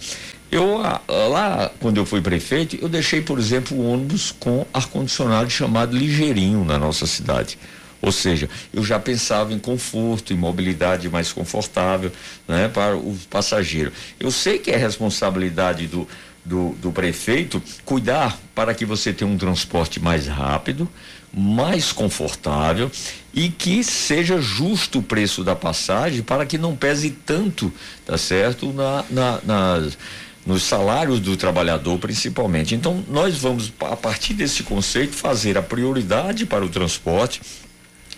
Eu, lá, quando eu fui prefeito, eu deixei, por exemplo, o ônibus com ar-condicionado chamado Ligeirinho na nossa cidade. Ou seja, eu já pensava em conforto, em mobilidade mais confortável né, para o passageiro. Eu sei que é responsabilidade do, do, do prefeito cuidar para que você tenha um transporte mais rápido, mais confortável e que seja justo o preço da passagem para que não pese tanto, tá certo, na, na, nas, nos salários do trabalhador principalmente. Então nós vamos a partir desse conceito fazer a prioridade para o transporte,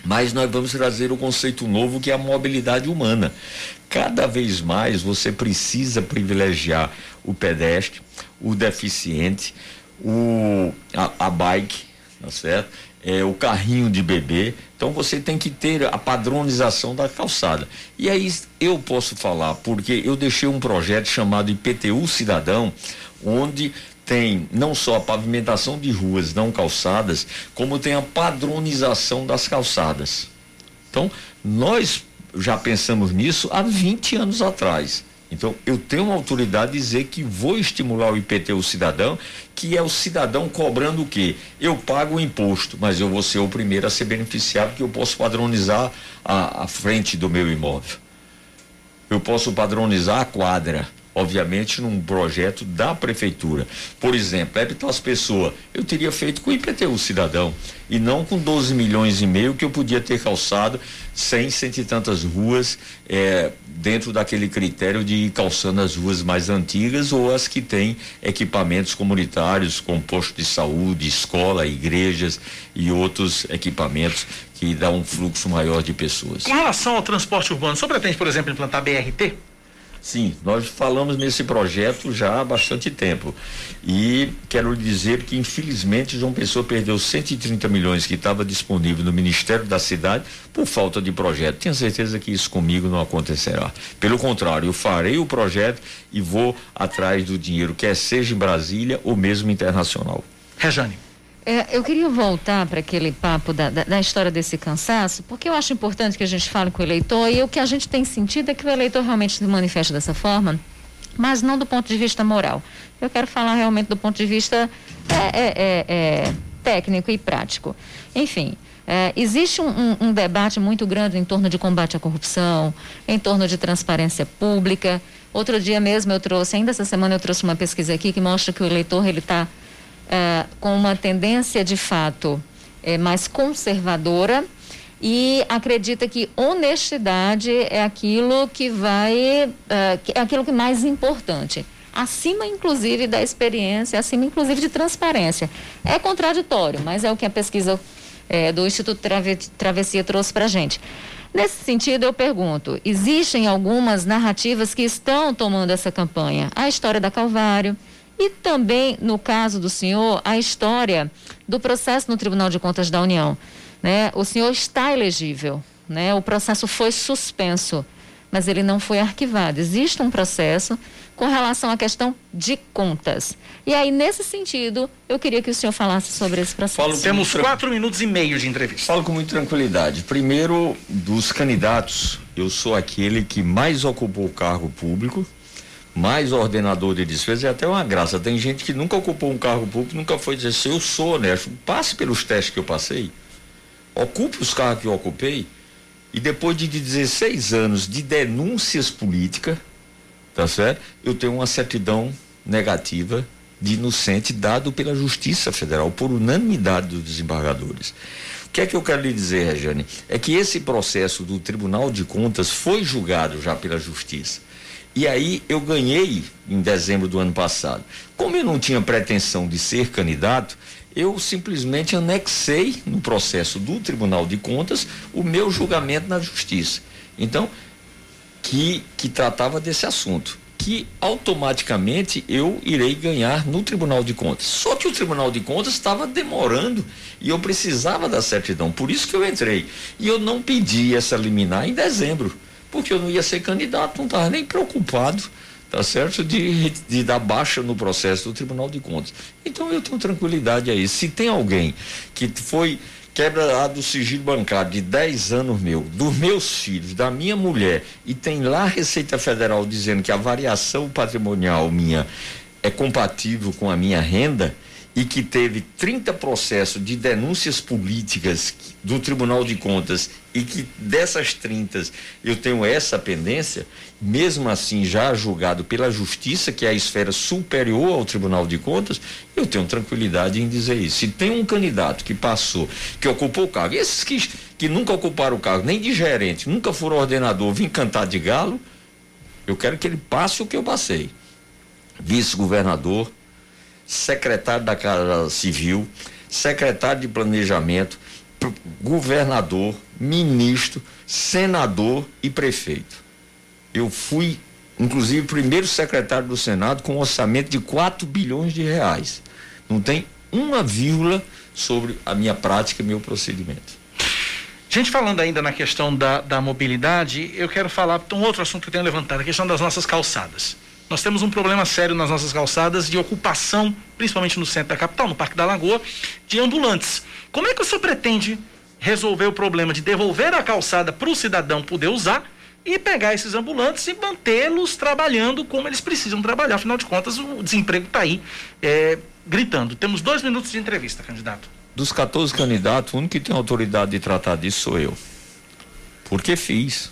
mas nós vamos trazer o conceito novo que é a mobilidade humana. Cada vez mais você precisa privilegiar o pedestre, o deficiente, o, a, a bike, tá certo? É, o carrinho de bebê. Então você tem que ter a padronização da calçada. E aí eu posso falar, porque eu deixei um projeto chamado IPTU Cidadão, onde tem não só a pavimentação de ruas não calçadas, como tem a padronização das calçadas. Então, nós já pensamos nisso há 20 anos atrás. Então, eu tenho uma autoridade de dizer que vou estimular o IPTU cidadão, que é o cidadão cobrando o quê? Eu pago o imposto, mas eu vou ser o primeiro a ser beneficiado, porque eu posso padronizar a, a frente do meu imóvel. Eu posso padronizar a quadra obviamente num projeto da prefeitura. Por exemplo, Epitas Pessoa, eu teria feito com o IPTU cidadão e não com 12 milhões e meio que eu podia ter calçado 100, cento e tantas ruas é, dentro daquele critério de ir calçando as ruas mais antigas ou as que têm equipamentos comunitários, como posto de saúde, escola, igrejas e outros equipamentos que dão um fluxo maior de pessoas. Com relação ao transporte urbano, só pretende, por exemplo, implantar BRT? Sim, nós falamos nesse projeto já há bastante tempo. E quero lhe dizer que, infelizmente, João Pessoa perdeu 130 milhões que estava disponível no Ministério da Cidade por falta de projeto. Tenho certeza que isso comigo não acontecerá. Pelo contrário, eu farei o projeto e vou atrás do dinheiro, quer seja em Brasília ou mesmo internacional. Rejane. É, eu queria voltar para aquele papo da, da, da, história desse cansaço, porque eu acho importante que a gente fale com o eleitor e o que a gente tem sentido é que o eleitor realmente se manifesta dessa forma, mas não do ponto de vista moral. Eu quero falar realmente do ponto de vista é, é, é, é técnico e prático. Enfim, é, existe um, um, um, debate muito grande em torno de combate à corrupção, em torno de transparência pública. Outro dia mesmo eu trouxe, ainda essa semana eu trouxe uma pesquisa aqui que mostra que o eleitor ele está é, com uma tendência de fato é, mais conservadora e acredita que honestidade é aquilo que vai, é, é aquilo que mais importante acima inclusive da experiência, acima inclusive de transparência. É contraditório, mas é o que a pesquisa é, do Instituto Trave Travessia trouxe para gente. Nesse sentido, eu pergunto: existem algumas narrativas que estão tomando essa campanha? A história da Calvário e também, no caso do senhor, a história do processo no Tribunal de Contas da União. Né? O senhor está elegível, né? o processo foi suspenso, mas ele não foi arquivado. Existe um processo com relação à questão de contas. E aí, nesse sentido, eu queria que o senhor falasse sobre esse processo. Falo, Temos quatro minutos e meio de entrevista. Falo com muita tranquilidade. Primeiro, dos candidatos, eu sou aquele que mais ocupou o cargo público, mais ordenador de despesas, é até uma graça. Tem gente que nunca ocupou um cargo público, nunca foi dizer se eu sou honesto. Passe pelos testes que eu passei, ocupe os cargos que eu ocupei, e depois de 16 anos de denúncias políticas, tá certo? Eu tenho uma certidão negativa de inocente dado pela Justiça Federal, por unanimidade dos desembargadores. O que é que eu quero lhe dizer, Regiane? É que esse processo do Tribunal de Contas foi julgado já pela Justiça. E aí eu ganhei em dezembro do ano passado. Como eu não tinha pretensão de ser candidato, eu simplesmente anexei no processo do Tribunal de Contas o meu julgamento na Justiça. Então, que, que tratava desse assunto. Que automaticamente eu irei ganhar no Tribunal de Contas. Só que o Tribunal de Contas estava demorando e eu precisava da certidão, por isso que eu entrei. E eu não pedi essa liminar em dezembro, porque eu não ia ser candidato, não estava nem preocupado tá certo? De, de dar baixa no processo do Tribunal de Contas. Então eu tenho tranquilidade aí. Se tem alguém que foi quebra do sigilo bancário de 10 anos meu, dos meus filhos, da minha mulher, e tem lá a Receita Federal dizendo que a variação patrimonial minha é compatível com a minha renda, e que teve 30 processos de denúncias políticas do Tribunal de Contas e que dessas 30 eu tenho essa pendência, mesmo assim já julgado pela Justiça, que é a esfera superior ao Tribunal de Contas, eu tenho tranquilidade em dizer isso. Se tem um candidato que passou, que ocupou o cargo, esses que, que nunca ocuparam o cargo, nem de gerente, nunca foram ordenador, vim cantar de galo, eu quero que ele passe o que eu passei. Vice-governador, secretário da Casa Civil, secretário de Planejamento, governador, ministro, senador e prefeito. Eu fui, inclusive, primeiro secretário do Senado com um orçamento de 4 bilhões de reais. Não tem uma vírgula sobre a minha prática e meu procedimento. Gente, falando ainda na questão da, da mobilidade, eu quero falar um outro assunto que eu tenho levantado, a questão das nossas calçadas. Nós temos um problema sério nas nossas calçadas de ocupação, principalmente no centro da capital, no Parque da Lagoa, de ambulantes. Como é que o senhor pretende resolver o problema de devolver a calçada para o cidadão poder usar e pegar esses ambulantes e mantê-los trabalhando como eles precisam trabalhar? Afinal de contas, o desemprego está aí é, gritando. Temos dois minutos de entrevista, candidato. Dos 14 candidatos, o único que tem autoridade de tratar disso sou eu. Porque fiz.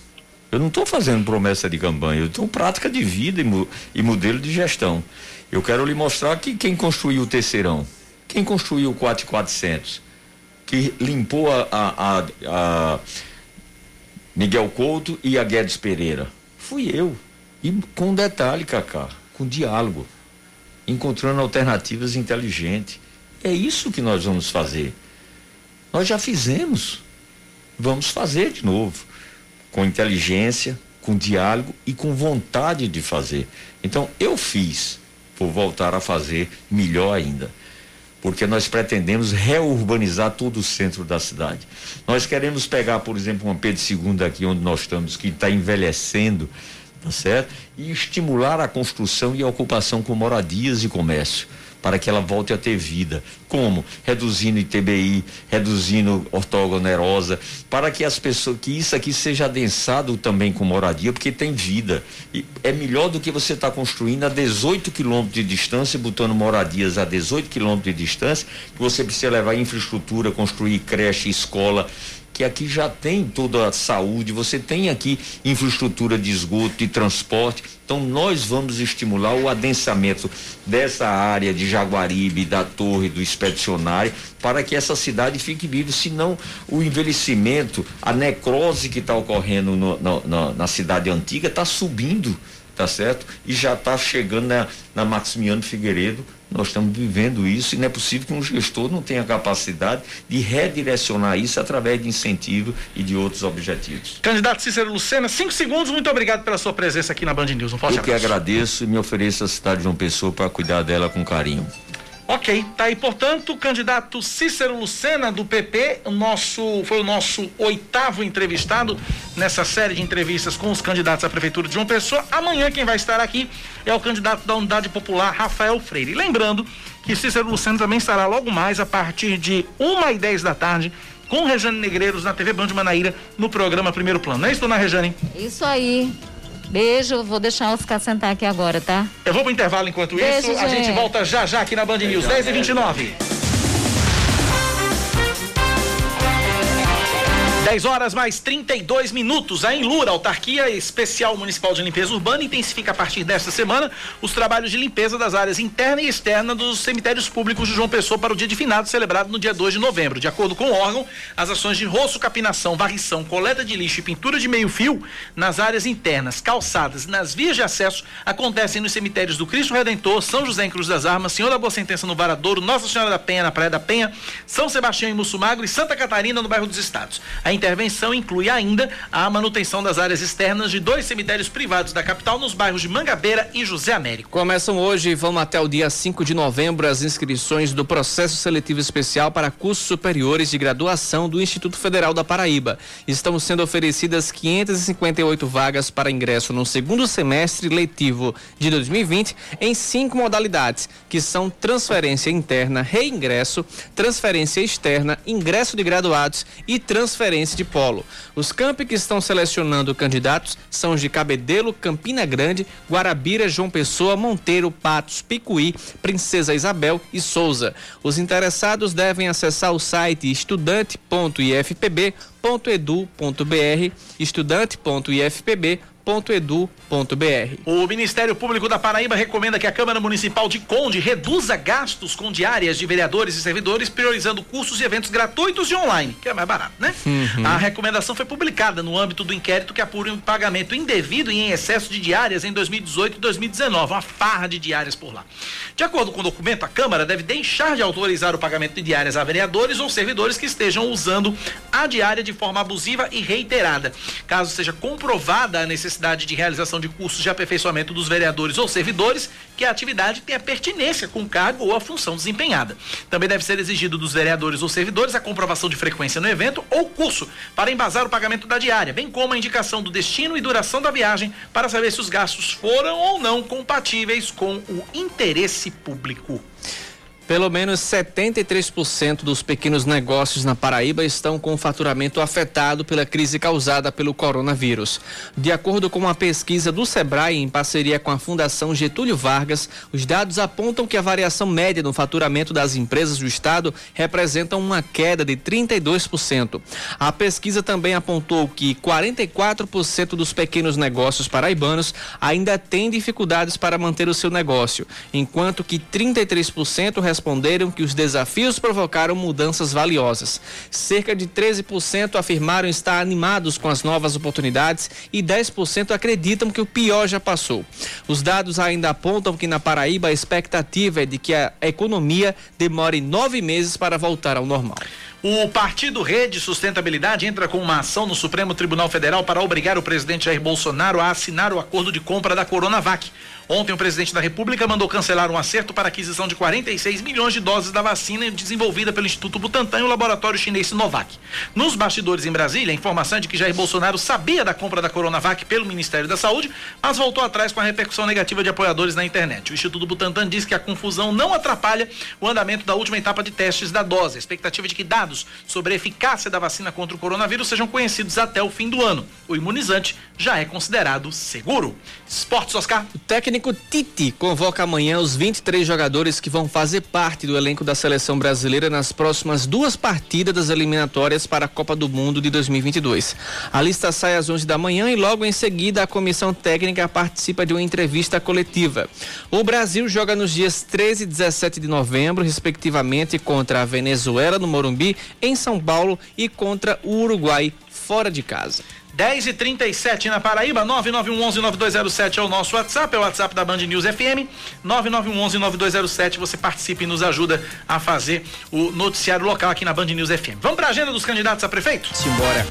Eu não estou fazendo promessa de campanha, eu tenho prática de vida e, e, modelo de gestão. Eu quero lhe mostrar que quem construiu o terceirão, quem construiu o 4400, que limpou a, a, a, a Miguel Couto e a Guedes Pereira, fui eu. E com detalhe, Cacá, com diálogo, encontrando alternativas inteligentes. É isso que nós vamos fazer. Nós já fizemos. Vamos fazer de novo com inteligência, com diálogo e com vontade de fazer. Então, eu fiz, vou voltar a fazer melhor ainda. Porque nós pretendemos reurbanizar todo o centro da cidade. Nós queremos pegar, por exemplo, uma Pedro II aqui onde nós estamos, que está envelhecendo, tá certo? E estimular a construção e a ocupação com moradias e comércio para que ela volte a ter vida. Como? Reduzindo ITBI, reduzindo ortogonerosa, para que as pessoas, que isso aqui seja adensado também com moradia, porque tem vida. E é melhor do que você estar tá construindo a 18 quilômetros de distância, botando moradias a 18 quilômetros de distância, que você precisa levar infraestrutura, construir creche, escola, que aqui já tem toda a saúde, você tem aqui infraestrutura de esgoto, de transporte. Então nós vamos estimular o adensamento dessa área de Jaguaribe, da torre, do expedicionário, para que essa cidade fique viva, senão o envelhecimento, a necrose que está ocorrendo no, no, na cidade antiga está subindo tá certo? E já está chegando na, na Maximiano Figueiredo. Nós estamos vivendo isso e não é possível que um gestor não tenha capacidade de redirecionar isso através de incentivo e de outros objetivos. Candidato Cícero Lucena, cinco segundos, muito obrigado pela sua presença aqui na Band News. Um forte Eu que agradeço e me ofereço a cidade de João Pessoa para cuidar dela com carinho. Ok, tá aí, portanto, o candidato Cícero Lucena, do PP, nosso, foi o nosso oitavo entrevistado nessa série de entrevistas com os candidatos à Prefeitura de João Pessoa. Amanhã quem vai estar aqui é o candidato da Unidade Popular, Rafael Freire. Lembrando que Cícero Lucena também estará logo mais a partir de uma e dez da tarde com Rejane Negreiros na TV Band Manaíra no programa Primeiro Plano. Não é isso, dona Rejane? Isso aí. Beijo, vou deixar o Oscar sentar aqui agora, tá? Eu vou pro intervalo enquanto Beijo, isso. Gente. A gente volta já já aqui na Band News, 10 10 horas mais 32 minutos. A Enlura, Autarquia Especial Municipal de Limpeza Urbana, intensifica a partir desta semana os trabalhos de limpeza das áreas interna e externa dos cemitérios públicos de João Pessoa para o dia de finado, celebrado no dia 2 de novembro. De acordo com o órgão, as ações de roço, capinação, varrição, coleta de lixo e pintura de meio-fio nas áreas internas, calçadas e nas vias de acesso acontecem nos cemitérios do Cristo Redentor, São José em Cruz das Armas, Senhor da Boa Sentença no Varadouro, Nossa Senhora da Penha na Praia da Penha, São Sebastião em Mussumagro e Santa Catarina no bairro dos Estados. A intervenção inclui ainda a manutenção das áreas externas de dois cemitérios privados da capital nos bairros de Mangabeira e José Américo. Começam hoje e vão até o dia 5 de novembro as inscrições do processo seletivo especial para cursos superiores de graduação do Instituto Federal da Paraíba. Estão sendo oferecidas 558 vagas para ingresso no segundo semestre letivo de 2020 em cinco modalidades, que são transferência interna, reingresso, transferência externa, ingresso de graduados e transferência de polo. Os campi que estão selecionando candidatos são os de Cabedelo, Campina Grande, Guarabira, João Pessoa, Monteiro, Patos, Picuí, Princesa Isabel e Souza. Os interessados devem acessar o site estudante.ifpb.edu.br, estudante.ifpb.edu.br edu.br. O Ministério Público da Paraíba recomenda que a Câmara Municipal de Conde reduza gastos com diárias de vereadores e servidores, priorizando cursos e eventos gratuitos e online, que é mais barato, né? Uhum. A recomendação foi publicada no âmbito do inquérito que apura o pagamento indevido e em excesso de diárias em 2018 e 2019, uma farra de diárias por lá. De acordo com o documento, a Câmara deve deixar de autorizar o pagamento de diárias a vereadores ou servidores que estejam usando a diária de forma abusiva e reiterada. Caso seja comprovada a necessidade necessidade de realização de cursos de aperfeiçoamento dos vereadores ou servidores que a atividade tenha pertinência com o cargo ou a função desempenhada. Também deve ser exigido dos vereadores ou servidores a comprovação de frequência no evento ou curso para embasar o pagamento da diária, bem como a indicação do destino e duração da viagem para saber se os gastos foram ou não compatíveis com o interesse público. Pelo menos 73% dos pequenos negócios na Paraíba estão com faturamento afetado pela crise causada pelo coronavírus. De acordo com uma pesquisa do Sebrae em parceria com a Fundação Getúlio Vargas, os dados apontam que a variação média no faturamento das empresas do estado representa uma queda de 32%. A pesquisa também apontou que 44% dos pequenos negócios paraibanos ainda têm dificuldades para manter o seu negócio, enquanto que 33% responderam que os desafios provocaram mudanças valiosas. Cerca de 13% afirmaram estar animados com as novas oportunidades e 10% acreditam que o pior já passou. Os dados ainda apontam que na Paraíba a expectativa é de que a economia demore nove meses para voltar ao normal. O Partido Rede Sustentabilidade entra com uma ação no Supremo Tribunal Federal para obrigar o presidente Jair Bolsonaro a assinar o acordo de compra da Coronavac. Ontem, o presidente da República mandou cancelar um acerto para aquisição de 46 milhões de doses da vacina desenvolvida pelo Instituto Butantan e o laboratório chinês Sinovac. Nos bastidores em Brasília, a informação é de que Jair Bolsonaro sabia da compra da Coronavac pelo Ministério da Saúde, mas voltou atrás com a repercussão negativa de apoiadores na internet. O Instituto Butantan diz que a confusão não atrapalha o andamento da última etapa de testes da dose. A expectativa é de que dados sobre a eficácia da vacina contra o coronavírus sejam conhecidos até o fim do ano. O imunizante já é considerado seguro. Esportes, Oscar. O técnico Tite convoca amanhã os 23 jogadores que vão fazer parte do elenco da seleção brasileira nas próximas duas partidas das eliminatórias para a Copa do Mundo de 2022. A lista sai às 11 da manhã e logo em seguida a comissão técnica participa de uma entrevista coletiva. O Brasil joga nos dias 13 e 17 de novembro, respectivamente, contra a Venezuela no Morumbi, em São Paulo, e contra o Uruguai fora de casa. 10 e 37 na Paraíba, 9911-9207 é o nosso WhatsApp, é o WhatsApp da Band News FM. 9911-9207, você participa e nos ajuda a fazer o noticiário local aqui na Band News FM. Vamos para a agenda dos candidatos a prefeito? Simbora.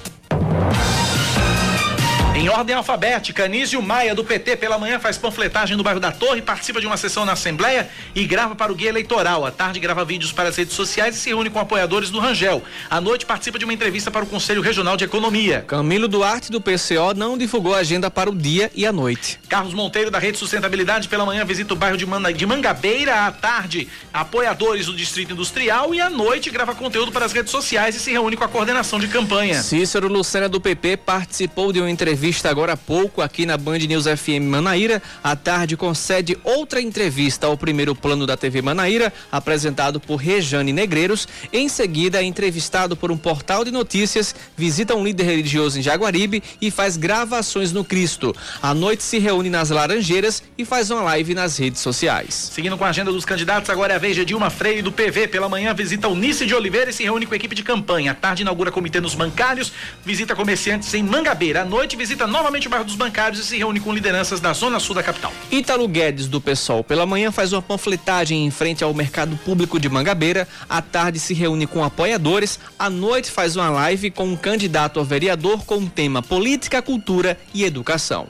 Em ordem alfabética, Anísio Maia, do PT, pela manhã faz panfletagem no bairro da Torre, participa de uma sessão na Assembleia e grava para o guia eleitoral. À tarde, grava vídeos para as redes sociais e se reúne com apoiadores do Rangel. À noite, participa de uma entrevista para o Conselho Regional de Economia. Camilo Duarte, do PCO, não divulgou a agenda para o dia e a noite. Carlos Monteiro, da Rede Sustentabilidade, pela manhã visita o bairro de, Manda, de Mangabeira. À tarde, apoiadores do Distrito Industrial e à noite, grava conteúdo para as redes sociais e se reúne com a coordenação de campanha. Cícero Lucena, do PP, participou de uma entrevista agora há pouco aqui na Band News FM Manaíra. À tarde concede outra entrevista ao primeiro plano da TV Manaíra, apresentado por Rejane Negreiros. Em seguida, é entrevistado por um portal de notícias, visita um líder religioso em Jaguaribe e faz gravações no Cristo. À noite se reúne nas Laranjeiras e faz uma live nas redes sociais. Seguindo com a agenda dos candidatos, agora é a vez de Dilma Freire do PV. Pela manhã visita o Nice de Oliveira e se reúne com a equipe de campanha. À tarde inaugura comitê nos bancários, visita comerciantes em Mangabeira. À noite visita novamente o bairro dos bancários e se reúne com lideranças da zona sul da capital. Ítalo Guedes, do PSOL, pela manhã faz uma panfletagem em frente ao mercado público de Mangabeira. À tarde se reúne com apoiadores. À noite faz uma live com um candidato a vereador com o tema Política, Cultura e Educação.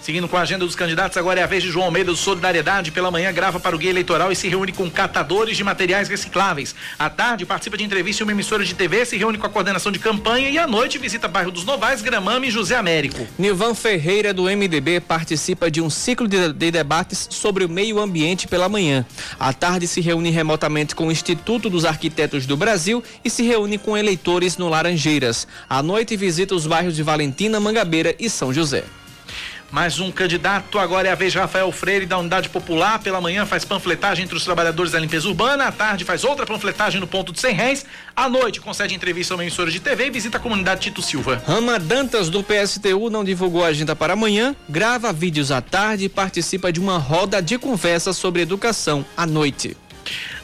Seguindo com a agenda dos candidatos, agora é a vez de João Almeida do Solidariedade. Pela manhã, grava para o Guia Eleitoral e se reúne com catadores de materiais recicláveis. À tarde, participa de entrevista em uma emissora de TV, se reúne com a coordenação de campanha e à noite visita bairro dos Novais, Gramame e José Américo. Nilvan Ferreira, do MDB, participa de um ciclo de, de debates sobre o meio ambiente pela manhã. À tarde, se reúne remotamente com o Instituto dos Arquitetos do Brasil e se reúne com eleitores no Laranjeiras. À noite, visita os bairros de Valentina, Mangabeira e São José. Mais um candidato, agora é a vez de Rafael Freire, da Unidade Popular. Pela manhã faz panfletagem entre os trabalhadores da limpeza urbana. À tarde faz outra panfletagem no ponto de 100 réis. À noite concede entrevista a uma emissora de TV e visita a comunidade Tito Silva. Rama Dantas, do PSTU, não divulgou a agenda para amanhã. Grava vídeos à tarde e participa de uma roda de conversa sobre educação à noite.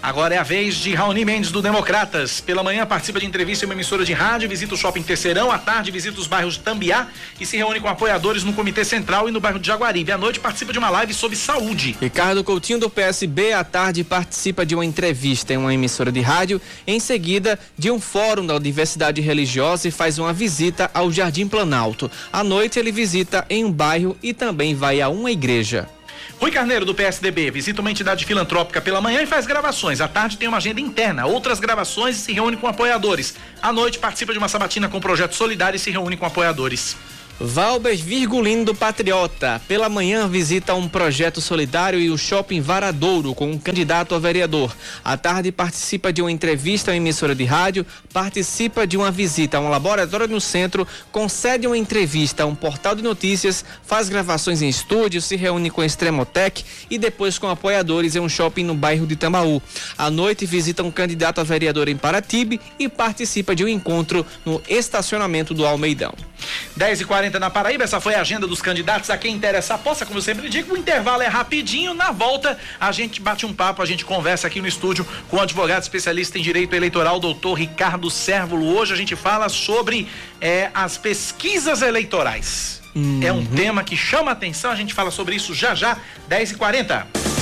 Agora é a vez de Raoni Mendes do Democratas. Pela manhã participa de entrevista em uma emissora de rádio, visita o shopping Terceirão, à tarde visita os bairros de Tambiá e se reúne com apoiadores no Comitê Central e no bairro de Jaguaribe. À noite participa de uma live sobre saúde. Ricardo Coutinho do PSB à tarde participa de uma entrevista em uma emissora de rádio, em seguida de um fórum da Diversidade Religiosa e faz uma visita ao Jardim Planalto. À noite ele visita em um bairro e também vai a uma igreja. Rui Carneiro, do PSDB, visita uma entidade filantrópica pela manhã e faz gravações. À tarde tem uma agenda interna, outras gravações e se reúne com apoiadores. À noite participa de uma sabatina com projeto solidário e se reúne com apoiadores. Valber Virgulino do Patriota. Pela manhã visita um projeto solidário e o shopping Varadouro com um candidato a vereador. À tarde participa de uma entrevista à emissora de rádio, participa de uma visita a um laboratório no centro, concede uma entrevista a um portal de notícias, faz gravações em estúdio, se reúne com a Extremotec e depois com apoiadores em um shopping no bairro de Tambaú. À noite visita um candidato a vereador em Paratibe e participa de um encontro no estacionamento do Almeidão. 10 e 40 na Paraíba, essa foi a agenda dos candidatos. A quem interessa, aposta, como eu sempre digo, o intervalo é rapidinho. Na volta, a gente bate um papo, a gente conversa aqui no estúdio com o advogado especialista em direito eleitoral, doutor Ricardo Sérvulo. Hoje a gente fala sobre é, as pesquisas eleitorais. Uhum. É um tema que chama a atenção, a gente fala sobre isso já já, 10 e 40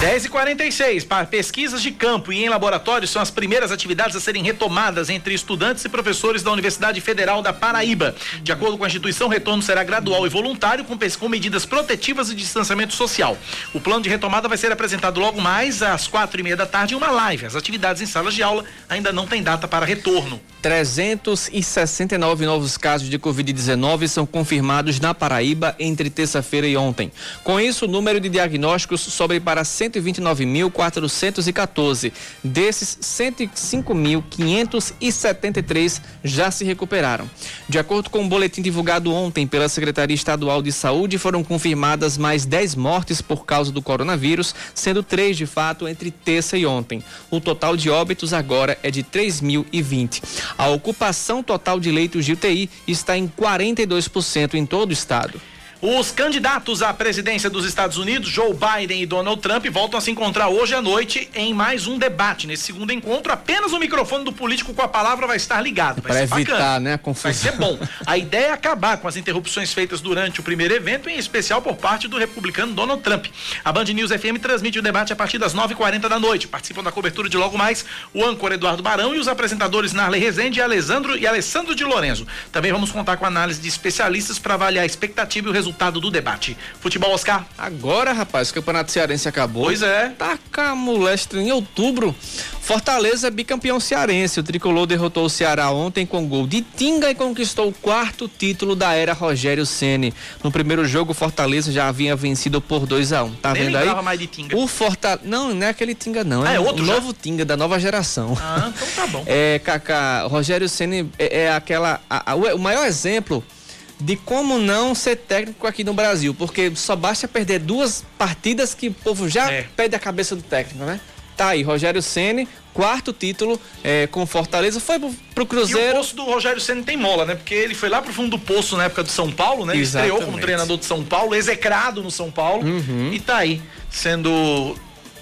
10 e 46 para pesquisas de campo e em laboratório são as primeiras atividades a serem retomadas entre estudantes e professores da Universidade Federal da Paraíba. De acordo com a instituição, o retorno será gradual e voluntário com, com medidas protetivas e distanciamento social. O plano de retomada vai ser apresentado logo mais às quatro e meia da tarde em uma live. As atividades em salas de aula ainda não têm data para retorno. 369 novos casos de Covid-19 são confirmados na Paraíba entre terça-feira e ontem. Com isso, o número de diagnósticos sobe para 129.414. Desses, 105.573 já se recuperaram. De acordo com o um boletim divulgado ontem pela Secretaria Estadual de Saúde, foram confirmadas mais 10 mortes por causa do coronavírus, sendo três de fato entre terça e ontem. O total de óbitos agora é de 3.020. A ocupação total de leitos de UTI está em 42% em todo o estado. Os candidatos à presidência dos Estados Unidos, Joe Biden e Donald Trump, voltam a se encontrar hoje à noite em mais um debate. Nesse segundo encontro, apenas o microfone do político com a palavra vai estar ligado. Vai Para evitar, bacana. né, a confusão. Vai ser bom. A ideia é acabar com as interrupções feitas durante o primeiro evento, em especial por parte do republicano Donald Trump. A Band News FM transmite o debate a partir das 9h40 da noite. Participam da cobertura de logo mais o âncora Eduardo Barão e os apresentadores Narley Rezende e Alessandro, e Alessandro de Lorenzo. Também vamos contar com a análise de especialistas para avaliar a expectativa e o resultado do debate. Futebol, Oscar. Agora, rapaz, o Campeonato Cearense acabou. Pois é. Taca a molestra em outubro. Fortaleza é bicampeão cearense. O tricolor derrotou o Ceará ontem com gol de Tinga e conquistou o quarto título da era Rogério Ceni. No primeiro jogo, o Fortaleza já havia vencido por 2 a 1 um. Tá Nem vendo aí? mais de Tinga. O Fortaleza. Não, não é aquele Tinga, não. Ah, é o outro já? novo Tinga da nova geração. Ah, então tá bom. É, Kaká, Rogério Ceni é, é aquela. a- a- o o maior exemplo de como não ser técnico aqui no Brasil, porque só basta perder duas partidas que o povo já É. perde a cabeça do técnico, né? Tá aí, Rogério Ceni, quarto título é, com Fortaleza, foi pro, pro E o Cruzeiro. poço do Rogério Senna tem mola, né? Porque ele foi lá pro fundo do poço na época do São Paulo, né? Ele estreou como Exatamente. treinador de São Paulo, execrado no São Paulo. Uhum. E tá aí, sendo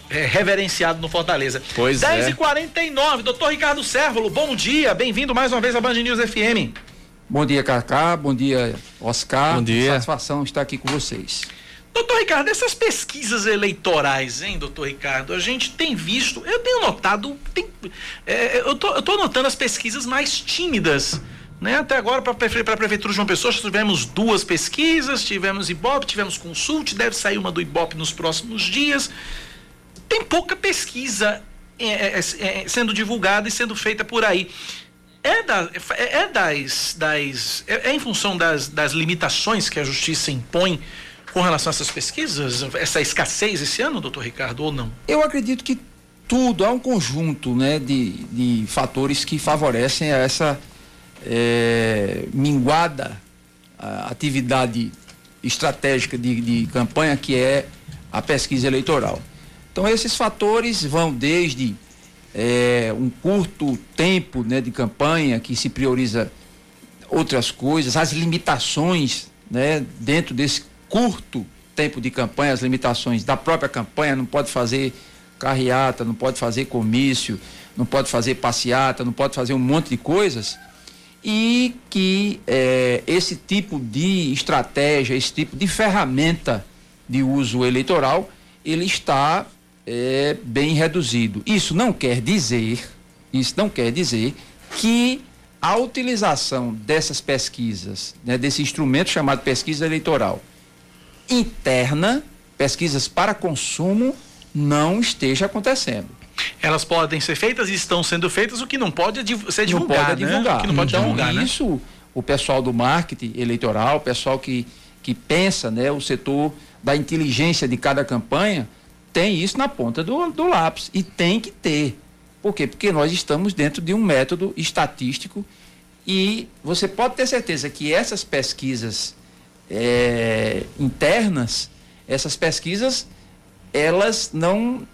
é, reverenciado no Fortaleza. Pois 10 é. e 49 doutor Ricardo Sérvulo, bom dia, bem-vindo mais uma vez à Band News FM. Bom dia, Cacá. Bom dia, Oscar. Bom dia. Satisfação estar aqui com vocês. Doutor Ricardo, essas pesquisas eleitorais, hein, doutor Ricardo? A gente tem visto, eu tenho notado, tem, é, eu, tô, eu tô notando as pesquisas mais tímidas. Né? Até agora, para a Prefeitura de João Pessoa, tivemos duas pesquisas, tivemos Ibope, tivemos Consult, deve sair uma do Ibope nos próximos dias. Tem pouca pesquisa é, é, é, sendo divulgada e sendo feita por aí. É, da, é, é das. das é, é em função das, das limitações que a justiça impõe com relação a essas pesquisas? Essa escassez esse ano, doutor Ricardo, ou não? Eu acredito que tudo há um conjunto né, de, de fatores que favorecem essa eh, minguada a atividade estratégica de, de campanha que é a pesquisa eleitoral. Então esses fatores vão desde eh, um curto tempo né, de campanha que se prioriza outras coisas, as limitações né, dentro desse curto tempo de campanha, as limitações da própria campanha, não pode fazer carreata, não pode fazer comício, não pode fazer passeata, não pode fazer um monte de coisas, e que eh, esse tipo de estratégia, esse tipo de ferramenta de uso eleitoral, ele está eh, bem reduzido. Isso não quer dizer, isso não quer dizer que a utilização dessas pesquisas, né, desse instrumento chamado pesquisa eleitoral interna, pesquisas para consumo, não esteja acontecendo. Elas podem ser feitas e estão sendo feitas, o que não pode é ser não divulgado. pode né? divulgar. O que não pode então, divulgar, né? isso, o pessoal do marketing eleitoral, o pessoal que, que pensa, né, o setor da inteligência de cada campanha, tem isso na ponta do, do lápis. E tem que ter. Por quê? Porque nós estamos dentro de um método estatístico e você pode ter certeza que essas pesquisas eh, internas, essas pesquisas, elas não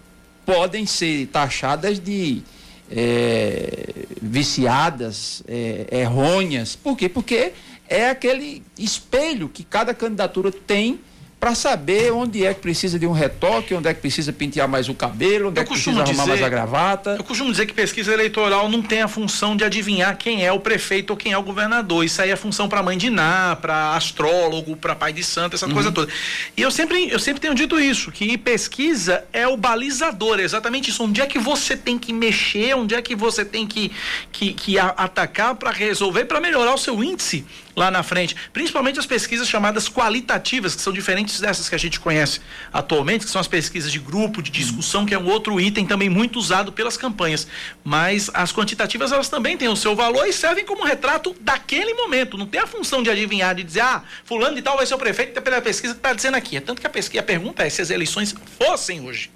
podem ser taxadas de eh, viciadas, eh, errôneas. Por quê? Porque é aquele espelho que cada candidatura tem para saber onde é que precisa de um retoque, onde é que precisa pentear mais o cabelo, onde é que precisa arrumar mais a gravata. Eu costumo dizer que pesquisa eleitoral não tem a função de adivinhar quem é o prefeito ou quem é o governador. Isso aí é função para mãe de Ná, para astrólogo, para pai de santo, essa Uhum. coisa toda. E eu sempre, eu sempre tenho dito isso, que pesquisa é o balizador, é exatamente isso. Onde é que você tem que mexer, onde é que você tem que, que, que atacar para resolver, para melhorar o seu índice lá na frente. Principalmente as pesquisas chamadas qualitativas, que são diferentes dessas que a gente conhece atualmente, que são as pesquisas de grupo, de discussão, que é um outro item também muito usado pelas campanhas. Mas as quantitativas, elas também têm o seu valor e servem como retrato daquele momento. Não tem a função de adivinhar, de dizer, ah, fulano de tal vai ser o prefeito pela pesquisa que está dizendo aqui. É tanto que a, pesquisa, a pergunta é se as eleições fossem hoje.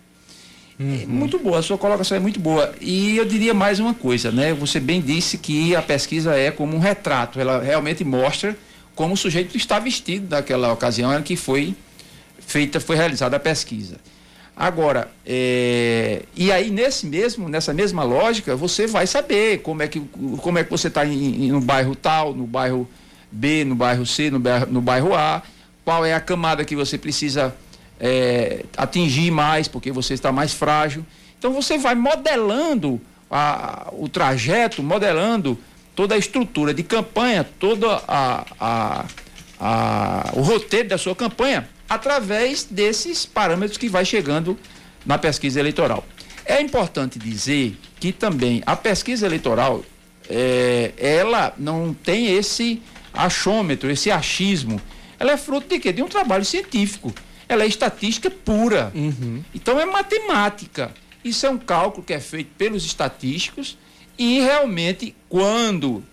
É Muito boa, a sua colocação é muito boa. E eu diria mais uma coisa, né? Você bem disse que a pesquisa é como um retrato, ela realmente mostra como o sujeito está vestido naquela ocasião em que foi feita, foi realizada a pesquisa. Agora, é, e aí nesse mesmo, nessa mesma lógica, você vai saber como é que, como é que você está no bairro tal, no bairro B, no bairro C, no bairro, no bairro A, qual é a camada que você precisa é, atingir mais, porque você está mais frágil. Então você vai modelando a, o trajeto, modelando toda a estrutura de campanha, todo a, a, a, o roteiro da sua campanha, através desses parâmetros que vai chegando na pesquisa eleitoral. É importante dizer que também a pesquisa eleitoral, é, ela não tem esse achômetro, esse achismo. Ela é fruto de quê? De um trabalho científico. Ela é estatística pura. Uhum. Então é matemática. Isso é um cálculo que é feito pelos estatísticos e realmente quando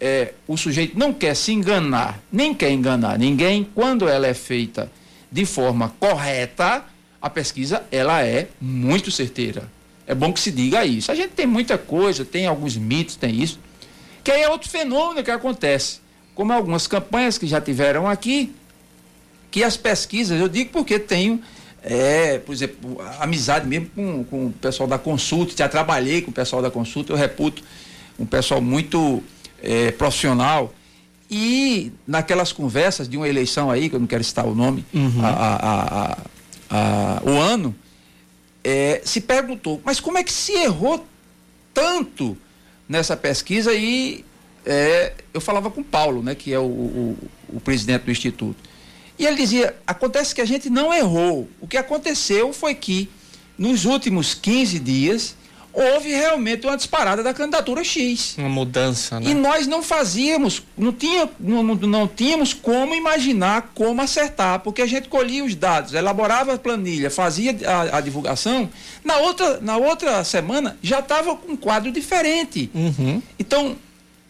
é, o sujeito não quer se enganar, nem quer enganar ninguém, quando ela é feita de forma correta, a pesquisa ela é muito certeira. É bom que se diga isso. A gente tem muita coisa, tem alguns mitos, tem isso, que aí é outro fenômeno que acontece. Como algumas campanhas que já tiveram aqui, que as pesquisas, eu digo porque tenho, é, por exemplo, amizade mesmo com, com o pessoal da consulta, já trabalhei com o pessoal da consulta, eu reputo um pessoal muito é, profissional. E naquelas conversas de uma eleição aí, que eu não quero citar o nome, Uhum. a, a- a- o ano, é, se perguntou, mas como é que se errou tanto nessa pesquisa? E é, eu falava com o Paulo, né, que é o, o- o presidente do Instituto. E ele dizia: acontece que a gente não errou. O que aconteceu foi que, nos últimos 15 dias, houve realmente uma disparada da candidatura X. Uma mudança, né? E nós não fazíamos, não, tinha, não, não, tínhamos como imaginar como acertar, porque a gente colhia os dados, elaborava a planilha, fazia a, a divulgação, na outra, na outra semana já estava com um quadro diferente. Uhum. Então,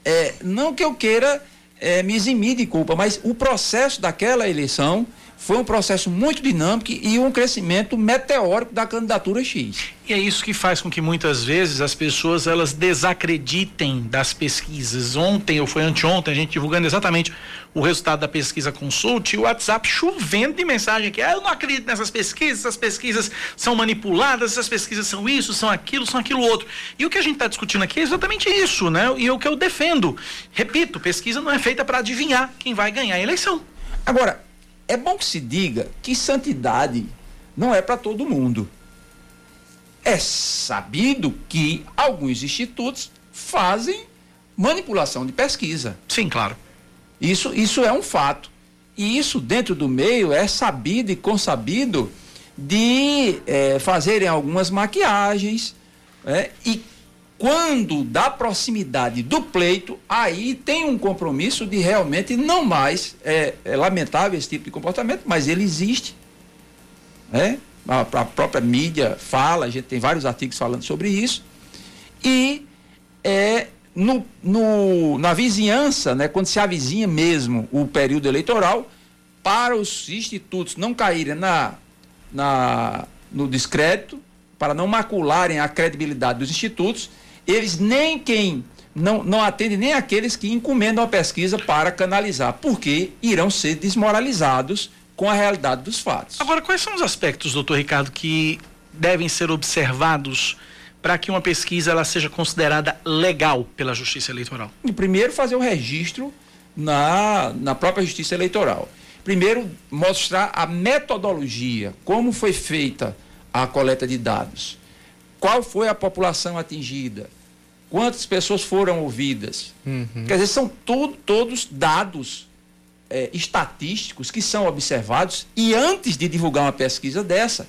é, não que eu queira é, me eximir de culpa, mas o processo daquela eleição foi um processo muito dinâmico e um crescimento meteórico da candidatura X. E é isso que faz com que muitas vezes as pessoas elas desacreditem das pesquisas. Ontem ou foi anteontem a gente divulgando exatamente o resultado da pesquisa Consult e o WhatsApp chovendo de mensagem que ah, eu não acredito nessas pesquisas, essas pesquisas são manipuladas, essas pesquisas são isso, são aquilo, são aquilo outro. E o que a gente está discutindo aqui é exatamente isso, né? E é o que eu defendo. Repito, pesquisa não é feita para adivinhar quem vai ganhar a eleição. Agora, é bom que se diga que santidade não é para todo mundo. É sabido que alguns institutos fazem manipulação de pesquisa. Sim, claro. Isso, isso é um fato. E isso, dentro do meio, é sabido e consabido de eh, fazerem algumas maquiagens. né? E quando da proximidade do pleito, aí tem um compromisso de realmente não mais. É, é lamentável esse tipo de comportamento, mas ele existe. Né? A, a própria mídia fala, a gente tem vários artigos falando sobre isso. E é, no, no- na vizinhança, né, quando se avizinha mesmo o período eleitoral, para os institutos não caírem na, na, no descrédito, para não macularem a credibilidade dos institutos, eles nem quem não, não atendem nem aqueles que encomendam a pesquisa para canalizar, porque irão ser desmoralizados com a realidade dos fatos. Agora, quais são os aspectos, doutor Ricardo, que devem ser observados para que uma pesquisa ela seja considerada legal pela Justiça Eleitoral? Primeiro fazer o registro na, na própria Justiça Eleitoral. Primeiro mostrar a metodologia, como foi feita a coleta de dados, qual foi a população atingida, quantas pessoas foram ouvidas. Quer dizer, são todos dados eh, estatísticos que são observados e antes de divulgar uma pesquisa dessa,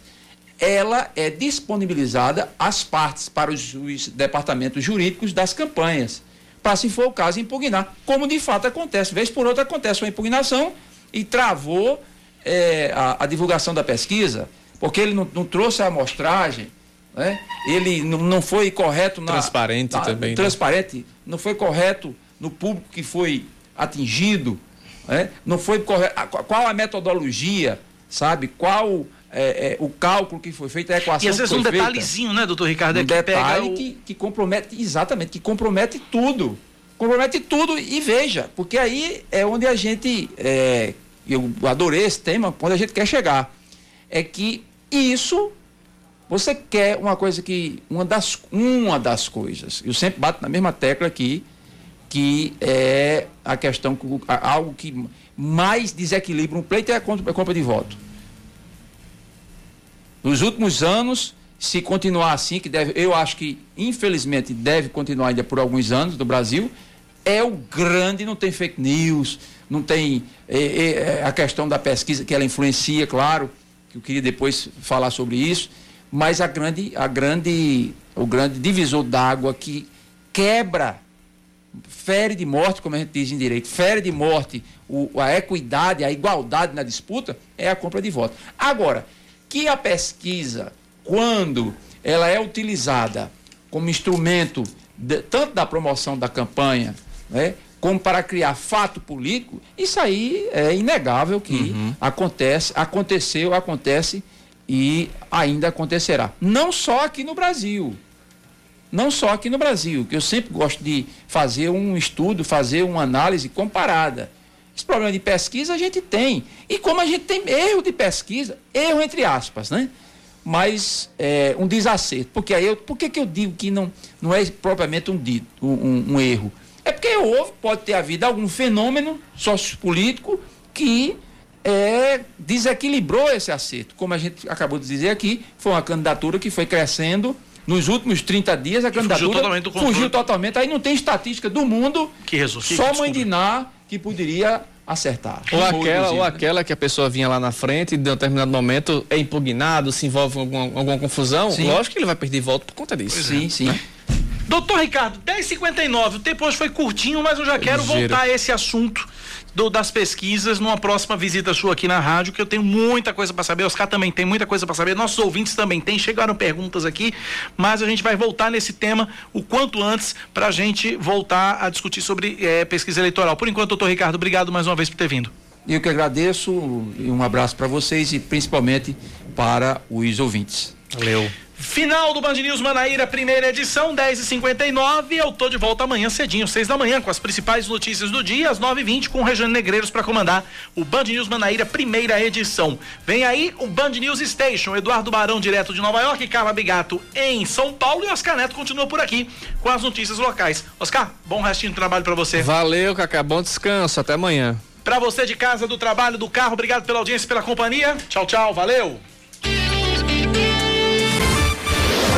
ela é disponibilizada às partes para os, os departamentos jurídicos das campanhas, para se for o caso impugnar, como de fato acontece. Vez por outra acontece uma impugnação e travou eh, a, a divulgação da pesquisa, porque ele não, não trouxe a amostragem, né? ele não, não foi correto na. Transparente na- também, né? Transparente, não foi correto no público que foi atingido, né? não foi correto. Qual a metodologia, sabe? Qual é, é, o cálculo que foi feito, a equação E às vezes que um foi feita? detalhezinho, né, doutor Ricardo, é um que pega detalhe o... que, que compromete, exatamente, que compromete tudo. Compromete tudo e veja, porque aí é onde a gente, é, eu adorei esse tema, onde a gente quer chegar. É que isso, você quer uma coisa que, uma das, uma das coisas, eu sempre bato na mesma tecla aqui, que é a questão, algo que mais desequilibra um pleito é a compra, a compra de voto. Nos últimos anos, se continuar assim, que deve, eu acho que infelizmente deve continuar ainda por alguns anos no Brasil, é o grande, não tem fake news, não tem é, é, é a questão da pesquisa que ela influencia, claro, que eu queria depois falar sobre isso, mas a grande, a grande, o grande divisor d'água que quebra, fere de morte, como a gente diz em direito, fere de morte o, a equidade, a igualdade na disputa, é a compra de voto. Agora, que a pesquisa, quando ela é utilizada como instrumento de, tanto da promoção da campanha, né, como para criar fato político, isso aí é inegável que uhum. acontece, aconteceu, acontece e ainda acontecerá. Não só aqui no Brasil. Não só aqui no Brasil, que eu sempre gosto de fazer um estudo, fazer uma análise comparada. Esse problema de pesquisa a gente tem. E como a gente tem erro de pesquisa, erro entre aspas, né? Mas é, um desacerto. Porque aí eu, por que, que eu digo que não, não é propriamente um, dito, um, um erro? É porque houve, pode ter havido algum fenômeno sociopolítico que é, desequilibrou esse acerto. Como a gente acabou de dizer aqui, foi uma candidatura que foi crescendo. Nos últimos 30 dias, a candidatura fugiu totalmente, fugiu totalmente. Aí não tem estatística do mundo. Que resulta. Só Mãe Diná que poderia acertar. Ou aquela, ou aquela que a pessoa vinha lá na frente e em determinado momento é impugnado, se envolve em alguma, alguma confusão, sim. lógico que ele vai perder voto por conta disso. Sim, é. sim. Né? Doutor Ricardo, 10h59, o tempo hoje foi curtinho, mas eu já quero voltar a esse assunto do, das pesquisas numa próxima visita sua aqui na rádio, que eu tenho muita coisa para saber. Oscar também tem muita coisa para saber. Nossos ouvintes também têm. Chegaram perguntas aqui, mas a gente vai voltar nesse tema o quanto antes para a gente voltar a discutir sobre é, pesquisa eleitoral. Por enquanto, doutor Ricardo, obrigado mais uma vez por ter vindo. Eu que agradeço e um abraço para vocês e principalmente para os ouvintes. Valeu. Final do Band News Manaíra, primeira edição, 10 e 59 Eu tô de volta amanhã cedinho, 6 da manhã, com as principais notícias do dia, às 9 e 20 com o Regiane Negreiros para comandar o Band News Manaíra, primeira edição. Vem aí o Band News Station, Eduardo Barão, direto de Nova York, Carla Bigato em São Paulo e Oscar Neto continua por aqui com as notícias locais. Oscar, bom restinho de trabalho para você. Valeu, Cacá, bom descanso, até amanhã. Para você de casa, do trabalho, do carro, obrigado pela audiência, pela companhia. Tchau, tchau, valeu.